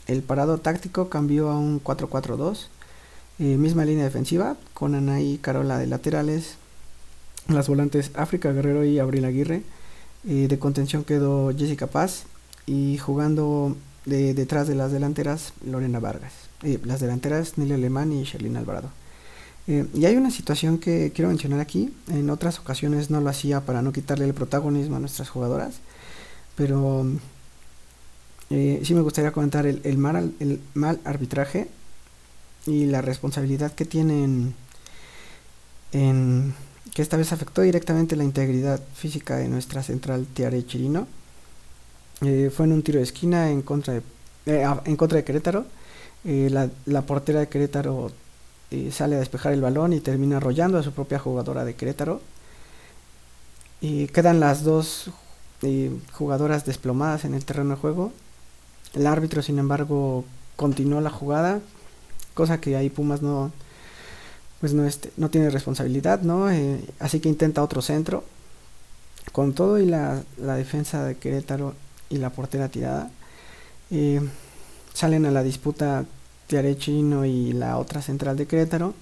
El parado táctico cambió a un 4-4-2, eh, misma línea defensiva con Ana y Carola de laterales, las volantes África Guerrero y Abril Aguirre. Eh, de contención quedó Jessica Paz y jugando de, detrás de las delanteras Lorena Vargas. Eh, las delanteras Nelly Alemán y Sherlyn Alvarado. Eh, y hay una situación que quiero mencionar aquí. En otras ocasiones no lo hacía para no quitarle el protagonismo a nuestras jugadoras. Pero eh, sí me gustaría comentar el, mal, arbitraje y la responsabilidad que tienen en que esta vez afectó directamente la integridad física de nuestra central Tiare Chirino. Eh, fue en un tiro de esquina en contra de, en contra de Querétaro. la portera de Querétaro sale a despejar el balón y termina arrollando a su propia jugadora de Querétaro. Y quedan las dos eh, jugadoras desplomadas en el terreno de juego. El árbitro, sin embargo, continuó la jugada, cosa que ahí Pumas no, pues no, este, no tiene responsabilidad, ¿no? Eh, así que intenta otro centro. Con todo y la, defensa de Querétaro y la portera tirada, eh, salen a la disputa Tiarechino y la otra central de Querétaro,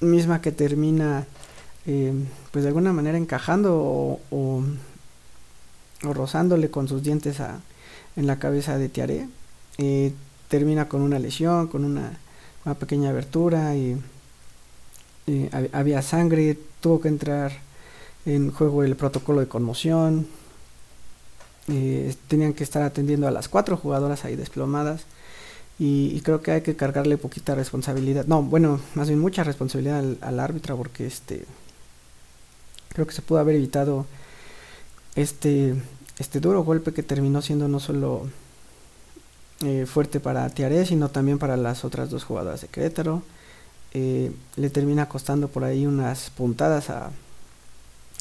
misma que termina eh, pues de alguna manera encajando o, rozándole con sus dientes a, en la cabeza de Tiare. Eh, termina con una lesión, con una, pequeña abertura y había sangre, tuvo que entrar en juego el protocolo de conmoción. Eh, tenían que estar atendiendo a las cuatro jugadoras ahí desplomadas y, creo que hay que cargarle poquita responsabilidad. No, bueno, más bien mucha responsabilidad al, árbitro porque este creo que se pudo haber evitado este este duro golpe que terminó siendo no solo eh, fuerte para Tiare, sino también para las otras dos jugadoras de Querétaro. Eh, le termina costando por ahí unas puntadas a,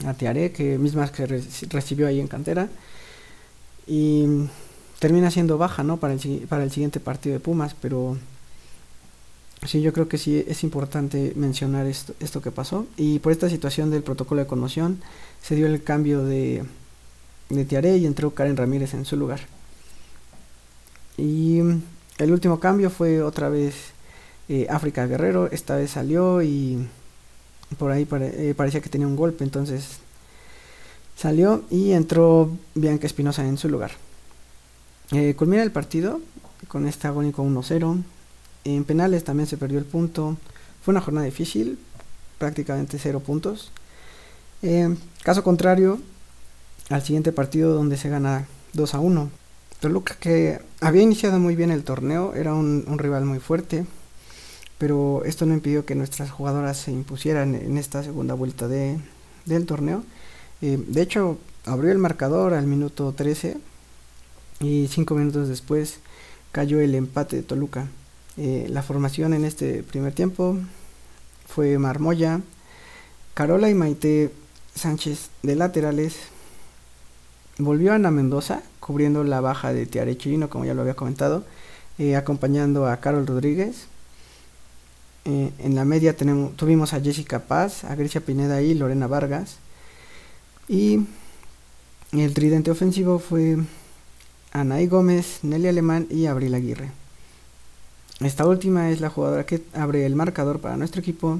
a Tiare, que mismas que recibió ahí en cantera. Y termina siendo baja, ¿no? Para el, para el siguiente partido de Pumas, pero sí, yo creo que sí es importante mencionar esto, esto que pasó. Y por esta situación del protocolo de conmoción, se dio el cambio de, de Tiare y entró Karen Ramírez en su lugar. Y el último cambio fue otra vez eh, África Guerrero esta vez salió y por ahí eh, parecía que tenía un golpe, entonces salió y entró Bianca Espinosa en su lugar. Eh, culmina el partido con este agónico 1-0. En penales también se perdió el punto. Fue una jornada difícil, prácticamente 0 puntos. caso contrario al siguiente partido donde se gana 2 a 1. Toluca que había iniciado muy bien el torneo, era un rival muy fuerte, pero esto no impidió que nuestras jugadoras se impusieran en esta segunda vuelta de, del torneo. Eh, de hecho, abrió el marcador al minuto 13 y cinco minutos después cayó el empate de Toluca. Eh, la formación en este primer tiempo fue Marmoya, Carola y Maite Sánchez de laterales. Volvió Ana Mendoza cubriendo la baja de Tiare Chirino, como ya lo había comentado, eh, acompañando a Carol Rodríguez, eh, en la media tenemos, tuvimos a Jessica Paz, a Grecia Pineda y Lorena Vargas. Y el tridente ofensivo fue Anaí Gómez, Nelly Alemán y Abril Aguirre. Esta última es la jugadora que abre el marcador para nuestro equipo,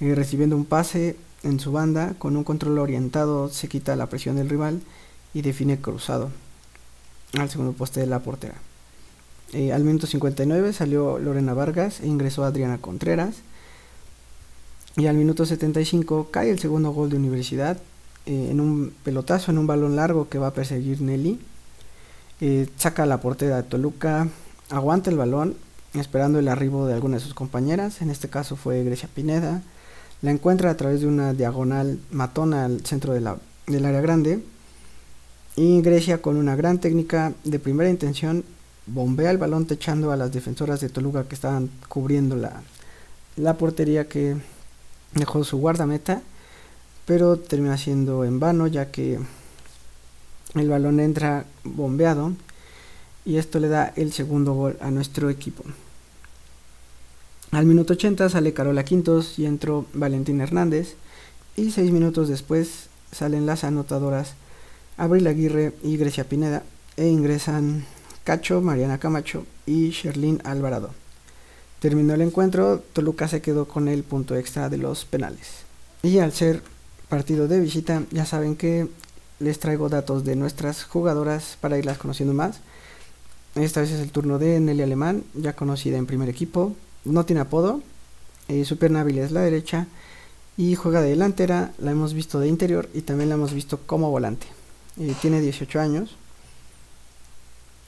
eh, recibiendo un pase en su banda, con un control orientado se quita la presión del rival y define cruzado al segundo poste de la portera. Eh, al minuto 59 salió Lorena Vargas e ingresó Adriana Contreras. Y al minuto 75 cae el segundo gol de Universidad eh, en un pelotazo, en un balón largo que va a perseguir Nelly. Eh, saca la portera de Toluca, aguanta el balón esperando el arribo de alguna de sus compañeras. En este caso fue Grecia Pineda. La encuentra a través de una diagonal matona al centro del área grande. Y Grecia con una gran técnica de primera intención bombea el balón techando a las defensoras de Toluca que estaban cubriendo la, la portería que dejó su guardameta, pero termina siendo en vano ya que el balón entra bombeado y esto le da el segundo gol a nuestro equipo. Al minuto 80 sale Carola Quintos y entró Valentín Hernández y seis minutos después salen las anotadoras Abril Aguirre y Grecia Pineda e ingresan Cacho, Mariana Camacho y Sherlyn Alvarado. Terminó el encuentro, Toluca se quedó con el punto extra de los penales. Y al ser partido de visita, ya saben que les traigo datos de nuestras jugadoras para irlas conociendo más. Esta vez es el turno de Nelly Alemán, ya conocida en primer equipo. No tiene apodo, eh, su es la derecha y juega de delantera. La hemos visto de interior y también la hemos visto como volante. Eh, tiene 18 años.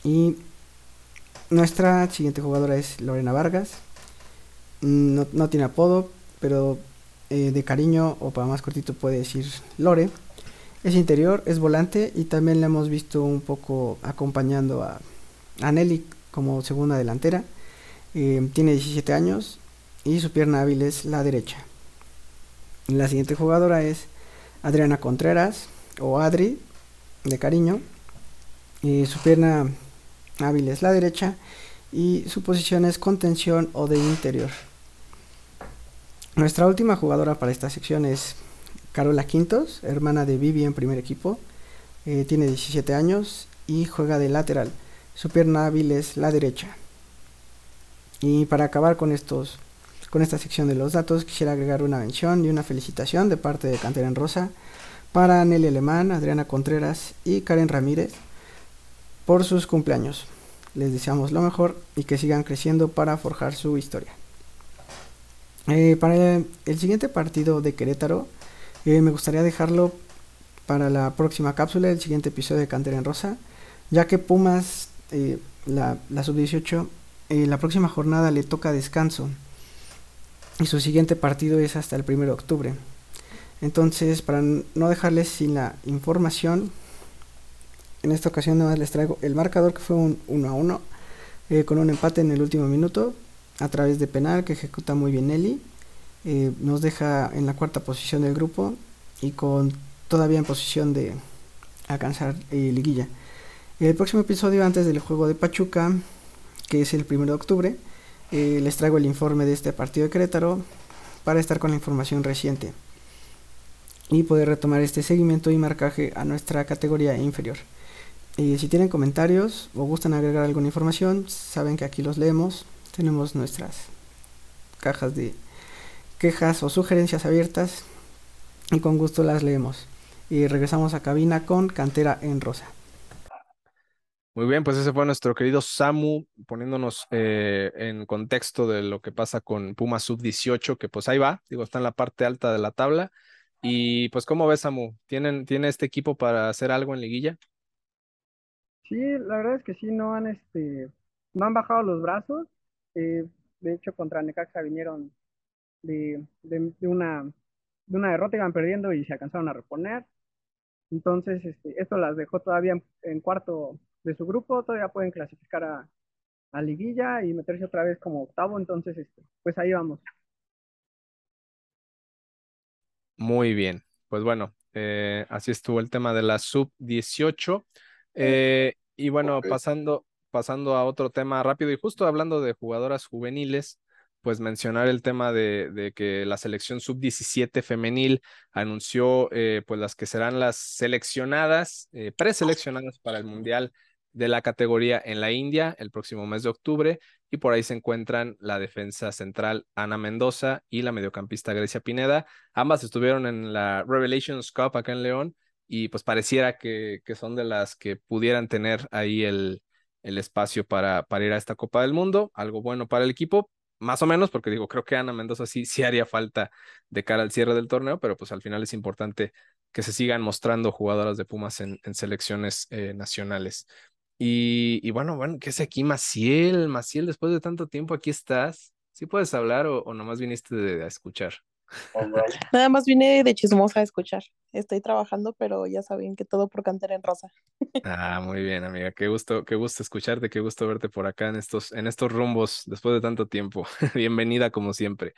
Y nuestra siguiente jugadora es Lorena Vargas. No, tiene apodo, pero eh, de cariño o para más cortito puede decir Lore. Es interior, es volante y también la hemos visto un poco acompañando a, Nelly como segunda delantera. Eh, tiene 17 años y su pierna hábil es la derecha. La siguiente jugadora es Adriana Contreras o Adri de cariño. y su pierna hábil es la derecha y su posición es contención o de interior. Nuestra última jugadora para esta sección es Carola Quintos, hermana de Vivi en primer equipo. Eh, tiene 17 años y juega de lateral. Su pierna hábil es la derecha. Y para acabar con estos con esta sección de los datos, quisiera agregar una mención y una felicitación de parte de Cantera en Rosa para Nelly Alemán, Adriana Contreras y Karen Ramírez por sus cumpleaños. Les deseamos lo mejor y que sigan creciendo para forjar su historia. Eh, para el, siguiente partido de Querétaro, eh, me gustaría dejarlo para la próxima cápsula, el siguiente episodio de Cantera en Rosa, ya que Pumas, eh, la, la sub-18, la próxima jornada le toca descanso y su siguiente partido es hasta el 1 de octubre. Entonces, para no dejarles sin la información, en esta ocasión nada más les traigo el marcador que fue un 1 a 1 eh, con un empate en el último minuto a través de penal que ejecuta muy bien Nelly. Eh, nos deja en la cuarta posición del grupo y con todavía en posición de alcanzar eh, liguilla. El próximo episodio antes del juego de Pachuca, que es el 1 de octubre, les traigo el informe de este partido de Querétaro para estar con la información reciente y poder retomar este seguimiento y marcaje a nuestra categoría inferior. Y si tienen comentarios o gustan agregar alguna información, saben que aquí los leemos. Tenemos nuestras cajas de quejas o sugerencias abiertas y con gusto las leemos. Y regresamos a cabina con Cantera en Rosa. Muy bien, pues ese fue nuestro querido Samu poniéndonos eh, en contexto de lo que pasa con Puma Sub 18, que pues ahí va, digo, está en la parte alta de la tabla. Y pues, ¿cómo ves, Samu? ¿Tienen, ¿Tiene este equipo para hacer algo en liguilla? Sí, la verdad es que sí, no han, este, no han bajado los brazos. Eh, de hecho, contra Necaxa vinieron de, de, una, de una derrota, iban perdiendo y se alcanzaron a reponer. Entonces, este, esto las dejó todavía en cuarto de su grupo, todavía pueden clasificar a, a liguilla y meterse otra vez como octavo, entonces este, pues ahí vamos. Muy bien, pues bueno, eh, así estuvo el tema de la sub 18. Eh, y bueno, pasando, pasando a otro tema rápido y justo hablando de jugadoras juveniles, pues mencionar el tema de, que la selección sub-17 femenil anunció eh, pues las que serán las seleccionadas, preseleccionadas para el Mundial de la categoría en la India el próximo mes de octubre y por ahí se encuentran la defensa central Ana Mendoza y la mediocampista Grecia Pineda. Ambas estuvieron en la Revelations Cup acá en León y pues pareciera que, que son de las que pudieran tener ahí el, el espacio para, para ir a esta Copa del Mundo, algo bueno para el equipo, más o menos, porque digo, creo que Ana Mendoza sí, sí haría falta de cara al cierre del torneo, pero pues al final es importante que se sigan mostrando jugadoras de Pumas en, en selecciones eh, nacionales. Y, bueno, bueno, ¿qué es aquí, Maciel? Maciel, después de tanto tiempo aquí estás. ¿Sí puedes hablar o, o nomás viniste de, a escuchar? Nada más vine de chismosa a escuchar. Estoy trabajando, pero ya saben que todo por cantera en rosa. Ah, muy bien, amiga. Qué gusto, qué gusto escucharte, qué gusto verte por acá en estos, en estos rumbos después de tanto tiempo. Bienvenida como siempre.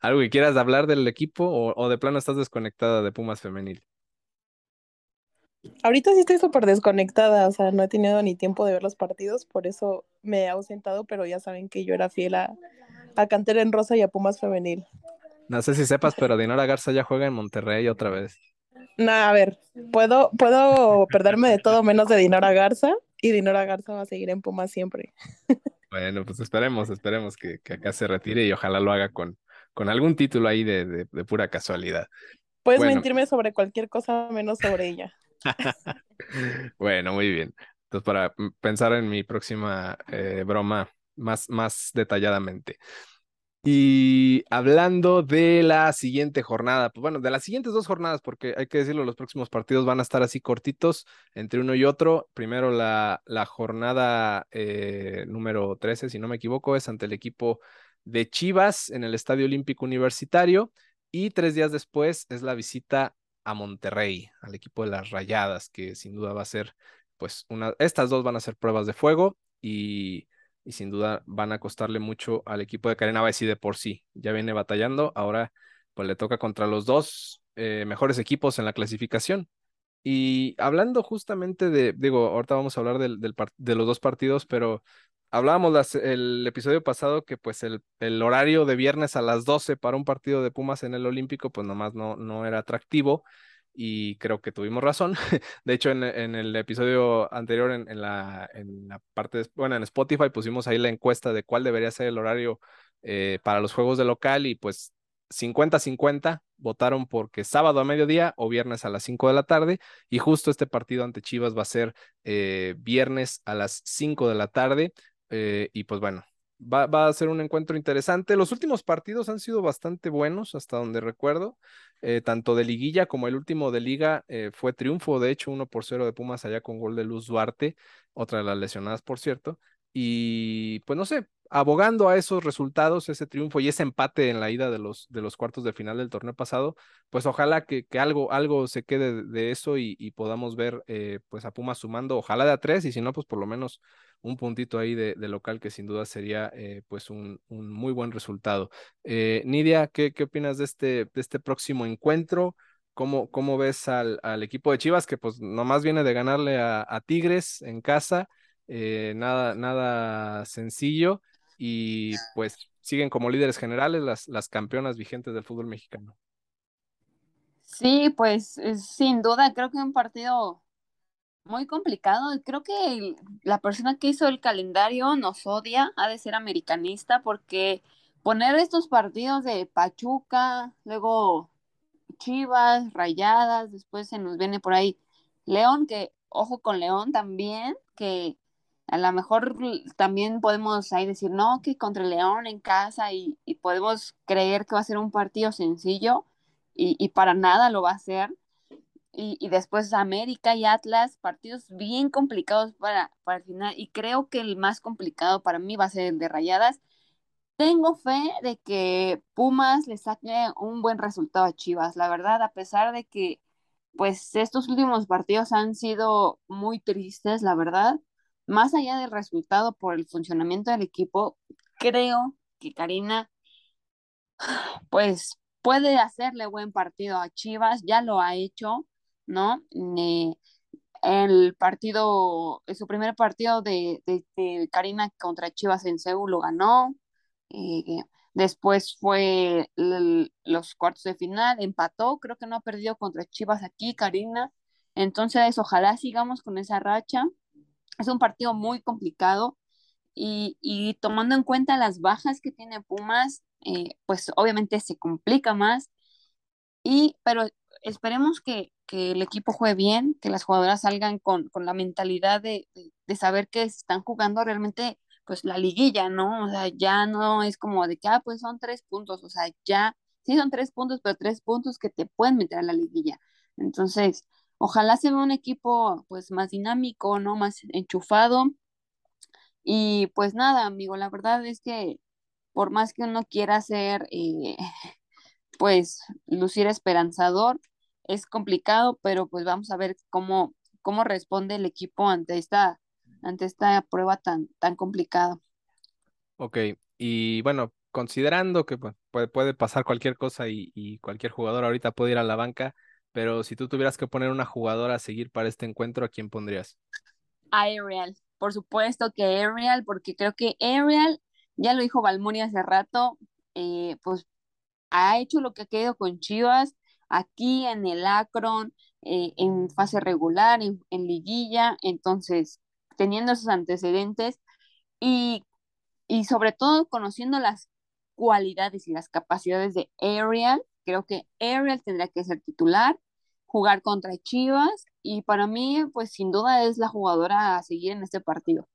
¿Algo que quieras hablar del equipo o, o de plano estás desconectada de Pumas Femenil? Ahorita sí estoy súper desconectada, o sea, no he tenido ni tiempo de ver los partidos, por eso me he ausentado, pero ya saben que yo era fiel a, a Cantera en Rosa y a Pumas Femenil. No sé si sepas, pero Dinora Garza ya juega en Monterrey otra vez. No, a ver, puedo, puedo perderme de todo menos de Dinora Garza y Dinora Garza va a seguir en Pumas siempre. Bueno, pues esperemos, esperemos que, acá se retire y ojalá lo haga con, con algún título ahí de, de, pura casualidad. Puedes mentirme sobre cualquier cosa menos sobre ella. bueno, muy bien. Entonces, para pensar en mi próxima eh, broma más, más detalladamente. Y hablando de la siguiente jornada, pues bueno, de las siguientes dos jornadas, porque hay que decirlo, los próximos partidos van a estar así cortitos entre uno y otro. Primero la, la jornada eh, número 13, si no me equivoco, es ante el equipo de Chivas en el Estadio Olímpico Universitario. Y tres días después es la visita a Monterrey, al equipo de las Rayadas, que sin duda va a ser, pues, una, estas dos van a ser pruebas de fuego y, y sin duda van a costarle mucho al equipo de Karen y de por sí. Ya viene batallando, ahora pues le toca contra los dos eh, mejores equipos en la clasificación. Y hablando justamente de, digo, ahorita vamos a hablar del, del de los dos partidos, pero hablábamos el episodio pasado que pues el, el, horario de viernes a las 12 para un partido de Pumas en el Olímpico pues nomás no, no era atractivo y creo que tuvimos razón. De hecho, en, el episodio anterior, en, en, la, en la parte, de, bueno, en Spotify pusimos ahí la encuesta de cuál debería ser el horario eh, para los juegos de local y pues 50-50 votaron porque sábado a mediodía o viernes a las 5 de la tarde y justo este partido ante Chivas va a ser eh, viernes a las 5 de la tarde eh, y pues bueno, va, a ser un encuentro interesante. Los últimos partidos han sido bastante buenos, hasta donde recuerdo. Eh, tanto de liguilla como el último de liga eh, fue triunfo, de hecho, uno por cero de Pumas allá con gol de Luz Duarte, otra de las lesionadas, por cierto. Y pues no sé, abogando a esos resultados, ese triunfo y ese empate en la ida de los, de los cuartos de final del torneo pasado, pues ojalá que, que algo, algo se quede de, eso y, podamos ver pues a Pumas sumando, ojalá de a tres, y si no, pues por lo menos un puntito ahí de, local que sin duda sería eh, pues un, muy buen resultado. Eh, Nidia, ¿qué, ¿qué, opinas de este, de este próximo encuentro? ¿Cómo, cómo ves al, al, equipo de Chivas que pues nomás viene de ganarle a, Tigres en casa? Eh, nada, nada sencillo y pues siguen como líderes generales las, las campeonas vigentes del fútbol mexicano. Sí, pues sin duda creo que un partido muy complicado. Creo que la persona que hizo el calendario nos odia, ha de ser americanista, porque poner estos partidos de Pachuca, luego Chivas, Rayadas, después se nos viene por ahí León, que ojo con León también, que a lo mejor también podemos ahí decir, no, que contra León en casa y, podemos creer que va a ser un partido sencillo y, para nada lo va a ser. Y, después América y Atlas, partidos bien complicados para, para el final. Y creo que el más complicado para mí va a ser el de Rayadas. Tengo fe de que Pumas le saque un buen resultado a Chivas, la verdad, a pesar de que pues estos últimos partidos han sido muy tristes, la verdad. Más allá del resultado por el funcionamiento del equipo, creo que Karina pues puede hacerle buen partido a Chivas, ya lo ha hecho, ¿no? Eh, el partido, su primer partido de, de, Karina contra Chivas en Seúl lo ganó. Eh, después fue los cuartos de final, empató, creo que no ha perdido contra Chivas aquí, Karina. Entonces, ojalá sigamos con esa racha. Es un partido muy complicado y, y tomando en cuenta las bajas que tiene Pumas, eh, pues obviamente se complica más. Y, pero esperemos que, que, el equipo juegue bien, que las jugadoras salgan con, con la mentalidad de, de, saber que están jugando realmente pues la liguilla, ¿no? O sea, ya no es como de que, ah, pues son tres puntos, o sea, ya, sí son tres puntos, pero tres puntos que te pueden meter a la liguilla. Entonces, ojalá se vea un equipo pues más dinámico, ¿no? Más enchufado. Y pues nada, amigo, la verdad es que por más que uno quiera ser, eh, pues, lucir esperanzador, es complicado, pero pues vamos a ver cómo, cómo responde el equipo ante esta ante esta prueba tan, tan complicada. Ok, y bueno, considerando que puede, puede pasar cualquier cosa y, cualquier jugador ahorita puede ir a la banca, pero si tú tuvieras que poner una jugadora a seguir para este encuentro, ¿a quién pondrías? A Ariel, por supuesto que Ariel, porque creo que Ariel, ya lo dijo Balmoni hace rato, eh, pues ha hecho lo que ha querido con Chivas, aquí en el Akron, eh, en fase regular, en, liguilla, entonces teniendo esos antecedentes y, sobre todo conociendo las cualidades y las capacidades de Ariel, creo que Ariel tendría que ser titular, jugar contra Chivas y para mí, pues sin duda es la jugadora a seguir en este partido.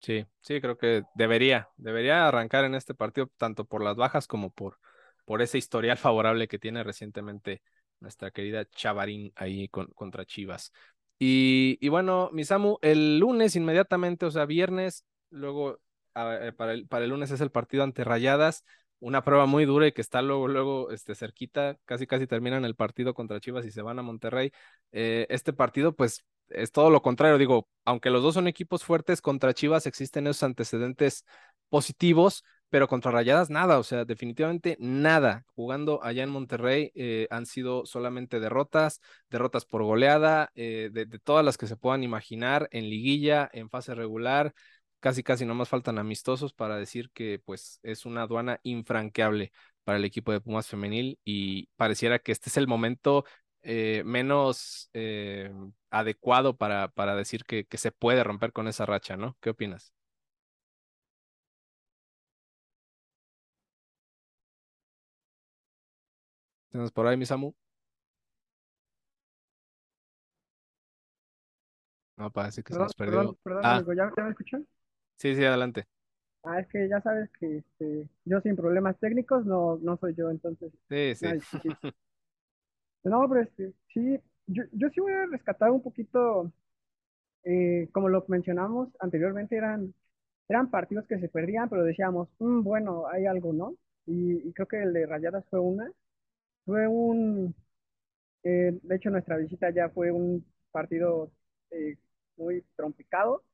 Sí, sí, creo que debería, debería arrancar en este partido tanto por las bajas como por, por ese historial favorable que tiene recientemente nuestra querida Chavarín ahí contra Chivas. Y, bueno, mi Samu, el lunes inmediatamente, o sea, viernes, luego eh, para, el, para el lunes es el partido ante Rayadas, una prueba muy dura y que está luego, luego, este, cerquita, casi casi terminan el partido contra Chivas y se van a Monterrey. Eh, este partido, pues, es todo lo contrario, digo, aunque los dos son equipos fuertes, contra Chivas existen esos antecedentes positivos, pero contra Rayadas nada, o sea, definitivamente nada. Jugando allá en Monterrey eh, han sido solamente derrotas, derrotas por goleada, eh, de, todas las que se puedan imaginar, en liguilla, en fase regular, casi casi no más faltan amistosos para decir que pues es una aduana infranqueable para el equipo de Pumas femenil y pareciera que este es el momento eh, menos adecuado para, para decir que, que se puede romper con esa racha, ¿no? ¿Qué opinas? ¿Tienes por ahí, mi Samu? No, parece que se nos perdió. Perdón, perdón, ah. ¿ya, me escuchan? Sí, sí, adelante. Ah, es que ya sabes que este, yo sin problemas técnicos no, no soy yo, entonces. Sí, sí. No, pero este, sí, yo, yo sí voy a rescatar un poquito, eh, como lo mencionamos anteriormente, eran, eran partidos que se perdían, pero decíamos, mm, bueno, hay algo, ¿no? Y, y creo que el de Rayadas fue una. Fue un, eh, de hecho nuestra visita ya fue un partido eh, muy trompicado,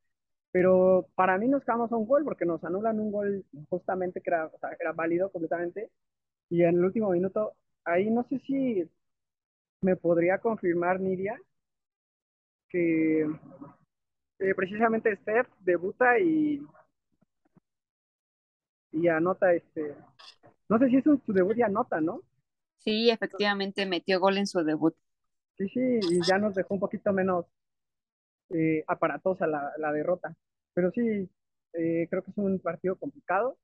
pero para mí nos quedamos a un gol porque nos anulan un gol justamente que era, o sea, era válido completamente y en el último minuto, ahí no sé si me podría confirmar Nidia que eh, precisamente Steph debuta y, y anota este, no sé si es su debut y anota, ¿no? Sí, efectivamente metió gol en su debut. Sí, sí, y ya nos dejó un poquito menos eh, aparatosa la, la derrota. Pero sí, eh, creo que es un partido complicado.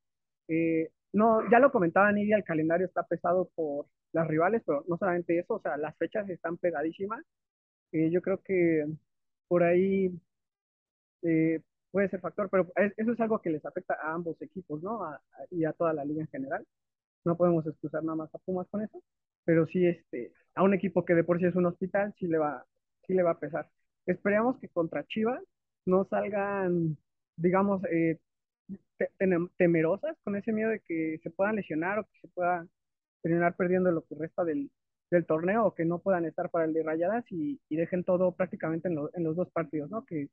Eh, no, ya lo comentaba Nidia, el calendario está pesado por las rivales, pero no solamente eso, o sea, las fechas están pegadísimas. Eh, yo creo que por ahí eh, puede ser factor, pero eso es algo que les afecta a ambos equipos, ¿no? y a toda la liga en general. No podemos excusar nada más a Pumas con eso, pero sí este, a un equipo que de por sí es un hospital, sí le va, sí le va a pesar. Esperemos que contra Chivas no salgan, digamos, eh, temerosas con ese miedo de que se puedan lesionar o que se pueda terminar perdiendo lo que resta del, del torneo o que no puedan estar para el de rayadas y, dejen todo prácticamente en, en, los dos partidos, ¿no? Que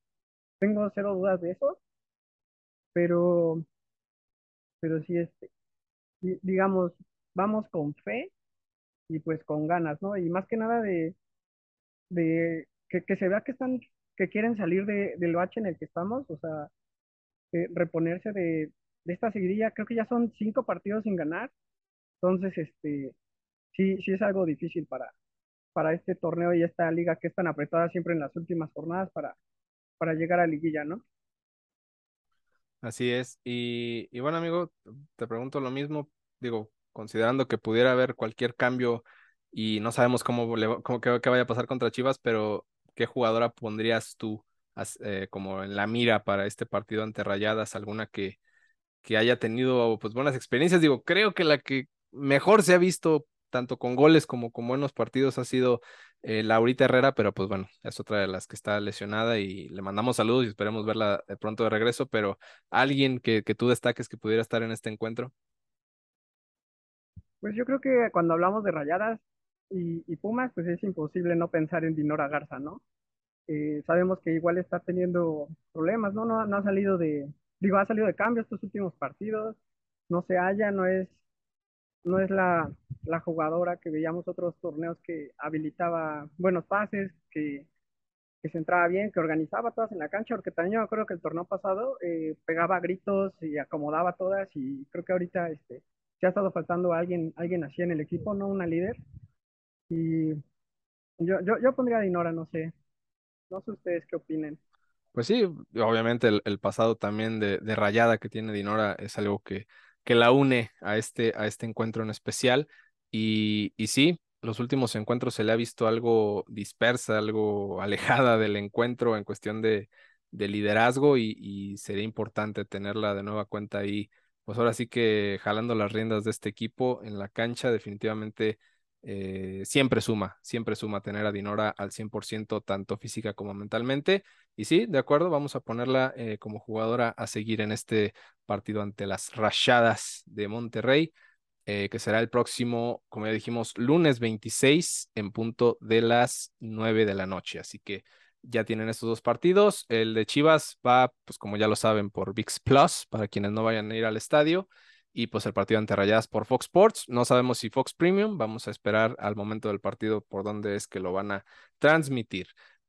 tengo cero dudas de eso, pero, pero sí, este, digamos, vamos con fe y pues con ganas, ¿no? Y más que nada de, de que, que se vea que están, que quieren salir de, del bache en el que estamos, o sea, reponerse de, de esta seguidilla, creo que ya son cinco partidos sin ganar, entonces, este, sí, sí es algo difícil para, para este torneo y esta liga que es tan apretada siempre en las últimas jornadas para, para llegar a liguilla, ¿no? Así es. Y, y bueno, amigo, te pregunto lo mismo, digo, considerando que pudiera haber cualquier cambio y no sabemos cómo, le, cómo que, vaya a pasar contra Chivas, pero ¿qué jugadora pondrías tú eh, como en la mira para este partido ante Rayadas? ¿Alguna que, que haya tenido pues buenas experiencias? Digo, creo que la que mejor se ha visto tanto con goles como con buenos partidos ha sido eh, Laurita Herrera, pero pues bueno, es otra de las que está lesionada y le mandamos saludos y esperemos verla de pronto de regreso, pero alguien que, que tú destaques que pudiera estar en este encuentro. Pues yo creo que cuando hablamos de Rayadas y, y Pumas, pues es imposible no pensar en Dinora Garza, ¿no? Eh, sabemos que igual está teniendo problemas, ¿no? ¿no? No ha salido de, digo, ha salido de cambio estos últimos partidos, no se halla, no es no es la, la, jugadora que veíamos otros torneos que habilitaba buenos pases, que, que, se entraba bien, que organizaba todas en la cancha, porque también yo me acuerdo que el torneo pasado eh, pegaba gritos y acomodaba todas y creo que ahorita este, se ha estado faltando alguien, alguien así en el equipo, no una líder. Y yo, yo, yo pondría a Dinora, no sé. No sé ustedes qué opinen. Pues sí, obviamente el, el pasado también de, de, rayada que tiene Dinora es algo que, que la une a este, a este encuentro en especial. Y, y sí, los últimos encuentros se le ha visto algo dispersa, algo alejada del encuentro en cuestión de, de liderazgo y, y, sería importante tenerla de nueva cuenta ahí. Pues ahora sí que jalando las riendas de este equipo en la cancha, definitivamente eh, siempre suma, siempre suma tener a Dinora al 100% tanto física como mentalmente. Y sí, de acuerdo, vamos a ponerla eh, como jugadora a seguir en este partido ante las Rayadas de Monterrey, eh, que será el próximo, como ya dijimos, lunes 26 en punto de las 9 de la noche. Así que ya tienen estos dos partidos. El de Chivas va, pues como ya lo saben, por VIX Plus, para quienes no vayan a ir al estadio y pues el partido ante Rayadas por Fox Sports. No sabemos si Fox Premium, vamos a esperar al momento del partido por dónde es que lo van a transmitir.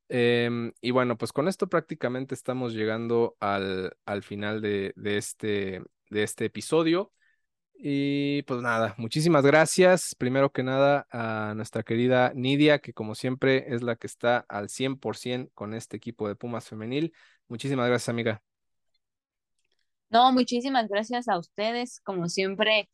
Em, y bueno, pues con esto prácticamente estamos llegando al, al final de, de, este, de este episodio. Y pues nada, muchísimas gracias. Primero que nada a nuestra querida Nidia, que como siempre es la que está al 100% con este equipo de Pumas femenil. Muchísimas gracias, amiga. No, muchísimas gracias a ustedes, como siempre.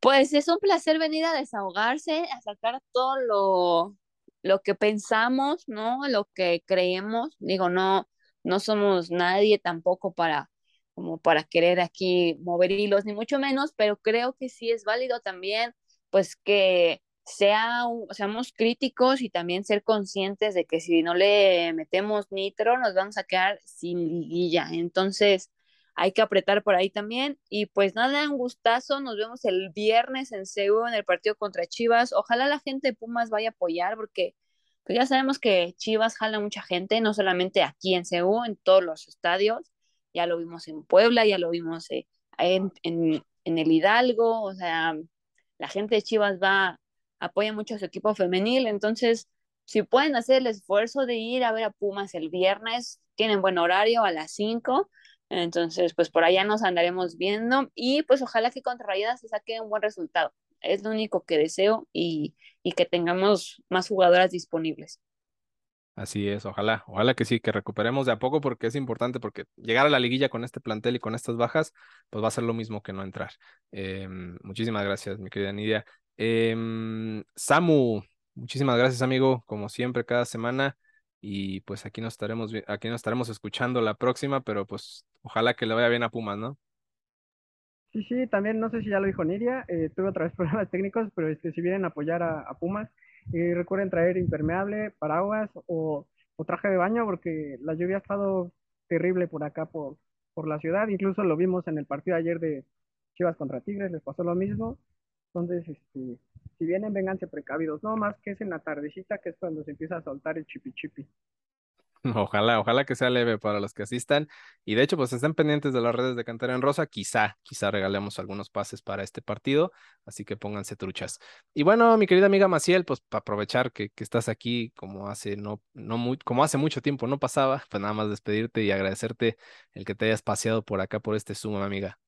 Pues es un placer venir a desahogarse, a sacar todo lo, lo que pensamos, ¿no? Lo que creemos. Digo, no, no somos nadie tampoco para como para querer aquí mover hilos, ni mucho menos, pero creo que sí es válido también, pues que sea, seamos críticos y también ser conscientes de que si no le metemos nitro, nos vamos a quedar sin liguilla. Entonces, hay que apretar por ahí también. Y pues nada, un gustazo. Nos vemos el viernes en Seúl en el partido contra Chivas. Ojalá la gente de Pumas vaya a apoyar porque pues ya sabemos que Chivas jala mucha gente, no solamente aquí en Seúl, en todos los estadios. Ya lo vimos en Puebla, ya lo vimos eh, en, en, el Hidalgo. O sea, la gente de Chivas va, apoya mucho a su equipo femenil. Entonces, si pueden hacer el esfuerzo de ir a ver a Pumas el viernes, tienen buen horario a las 5 entonces, pues por allá nos andaremos viendo y pues ojalá que contra Rayadas se saque un buen resultado. Es lo único que deseo y, y que tengamos más jugadoras disponibles. Así es, ojalá, ojalá que sí, que recuperemos de a poco porque es importante, porque llegar a la liguilla con este plantel y con estas bajas, pues va a ser lo mismo que no entrar. Em, muchísimas gracias, mi querida Nidia. Em, Samu, muchísimas gracias, amigo, como siempre, cada semana. Y pues aquí nos estaremos, aquí nos estaremos escuchando la próxima, pero pues ojalá que le vaya bien a Pumas, ¿no? Sí, sí, también no sé si ya lo dijo Nidia, eh, tuve otra vez problemas técnicos, pero este, si vienen a apoyar a, Pumas, eh, recuerden traer impermeable, paraguas o, traje de baño, porque la lluvia ha estado terrible por acá, por, por la ciudad. Incluso lo vimos en el partido ayer de Chivas contra Tigres, les pasó lo mismo. Entonces, este, si vienen, vénganse precavidos, no más que es en la tardecita, que es cuando se empieza a soltar el chipi chipi. Ojalá, ojalá que sea leve para los que asistan. Y de hecho, pues estén pendientes de las redes de Cantera en Rosa. Quizá, quizá regalemos algunos pases para este partido. Así que pónganse truchas. Y bueno, mi querida amiga Maciel, pues para aprovechar que, estás aquí como hace, no, no muy, como hace mucho tiempo no pasaba, pues nada más despedirte y agradecerte el que te hayas paseado por acá por este Zoom, amiga.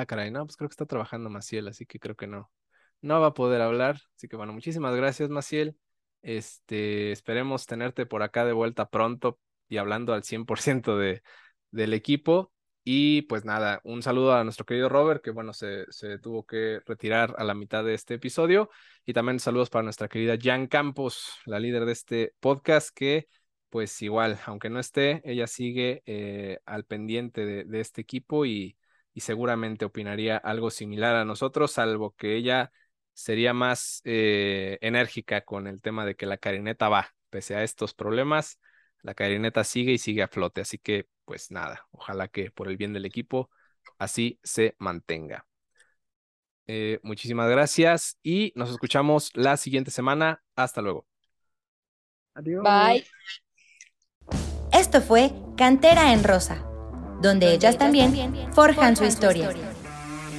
Ah, caray, no, pues creo que está trabajando Maciel, así que creo que no no va a poder hablar. Así que bueno, muchísimas gracias, Maciel. Este, esperemos tenerte por acá de vuelta pronto y hablando al 100% de, del equipo. Y pues nada, un saludo a nuestro querido Robert, que bueno, se, se, tuvo que retirar a la mitad de este episodio. Y también saludos para nuestra querida Jan Campos, la líder de este podcast, que pues igual, aunque no esté, ella sigue eh, al pendiente de, de este equipo y, y seguramente opinaría algo similar a nosotros, salvo que ella sería más eh, enérgica con el tema de que la carineta va, pese a estos problemas, la carineta sigue y sigue a flote, así que pues nada, ojalá que por el bien del equipo así se mantenga. Eh, muchísimas gracias y nos escuchamos la siguiente semana. Hasta luego. Adiós. Bye. Esto fue Cantera en Rosa, donde ellas también forjan su historia.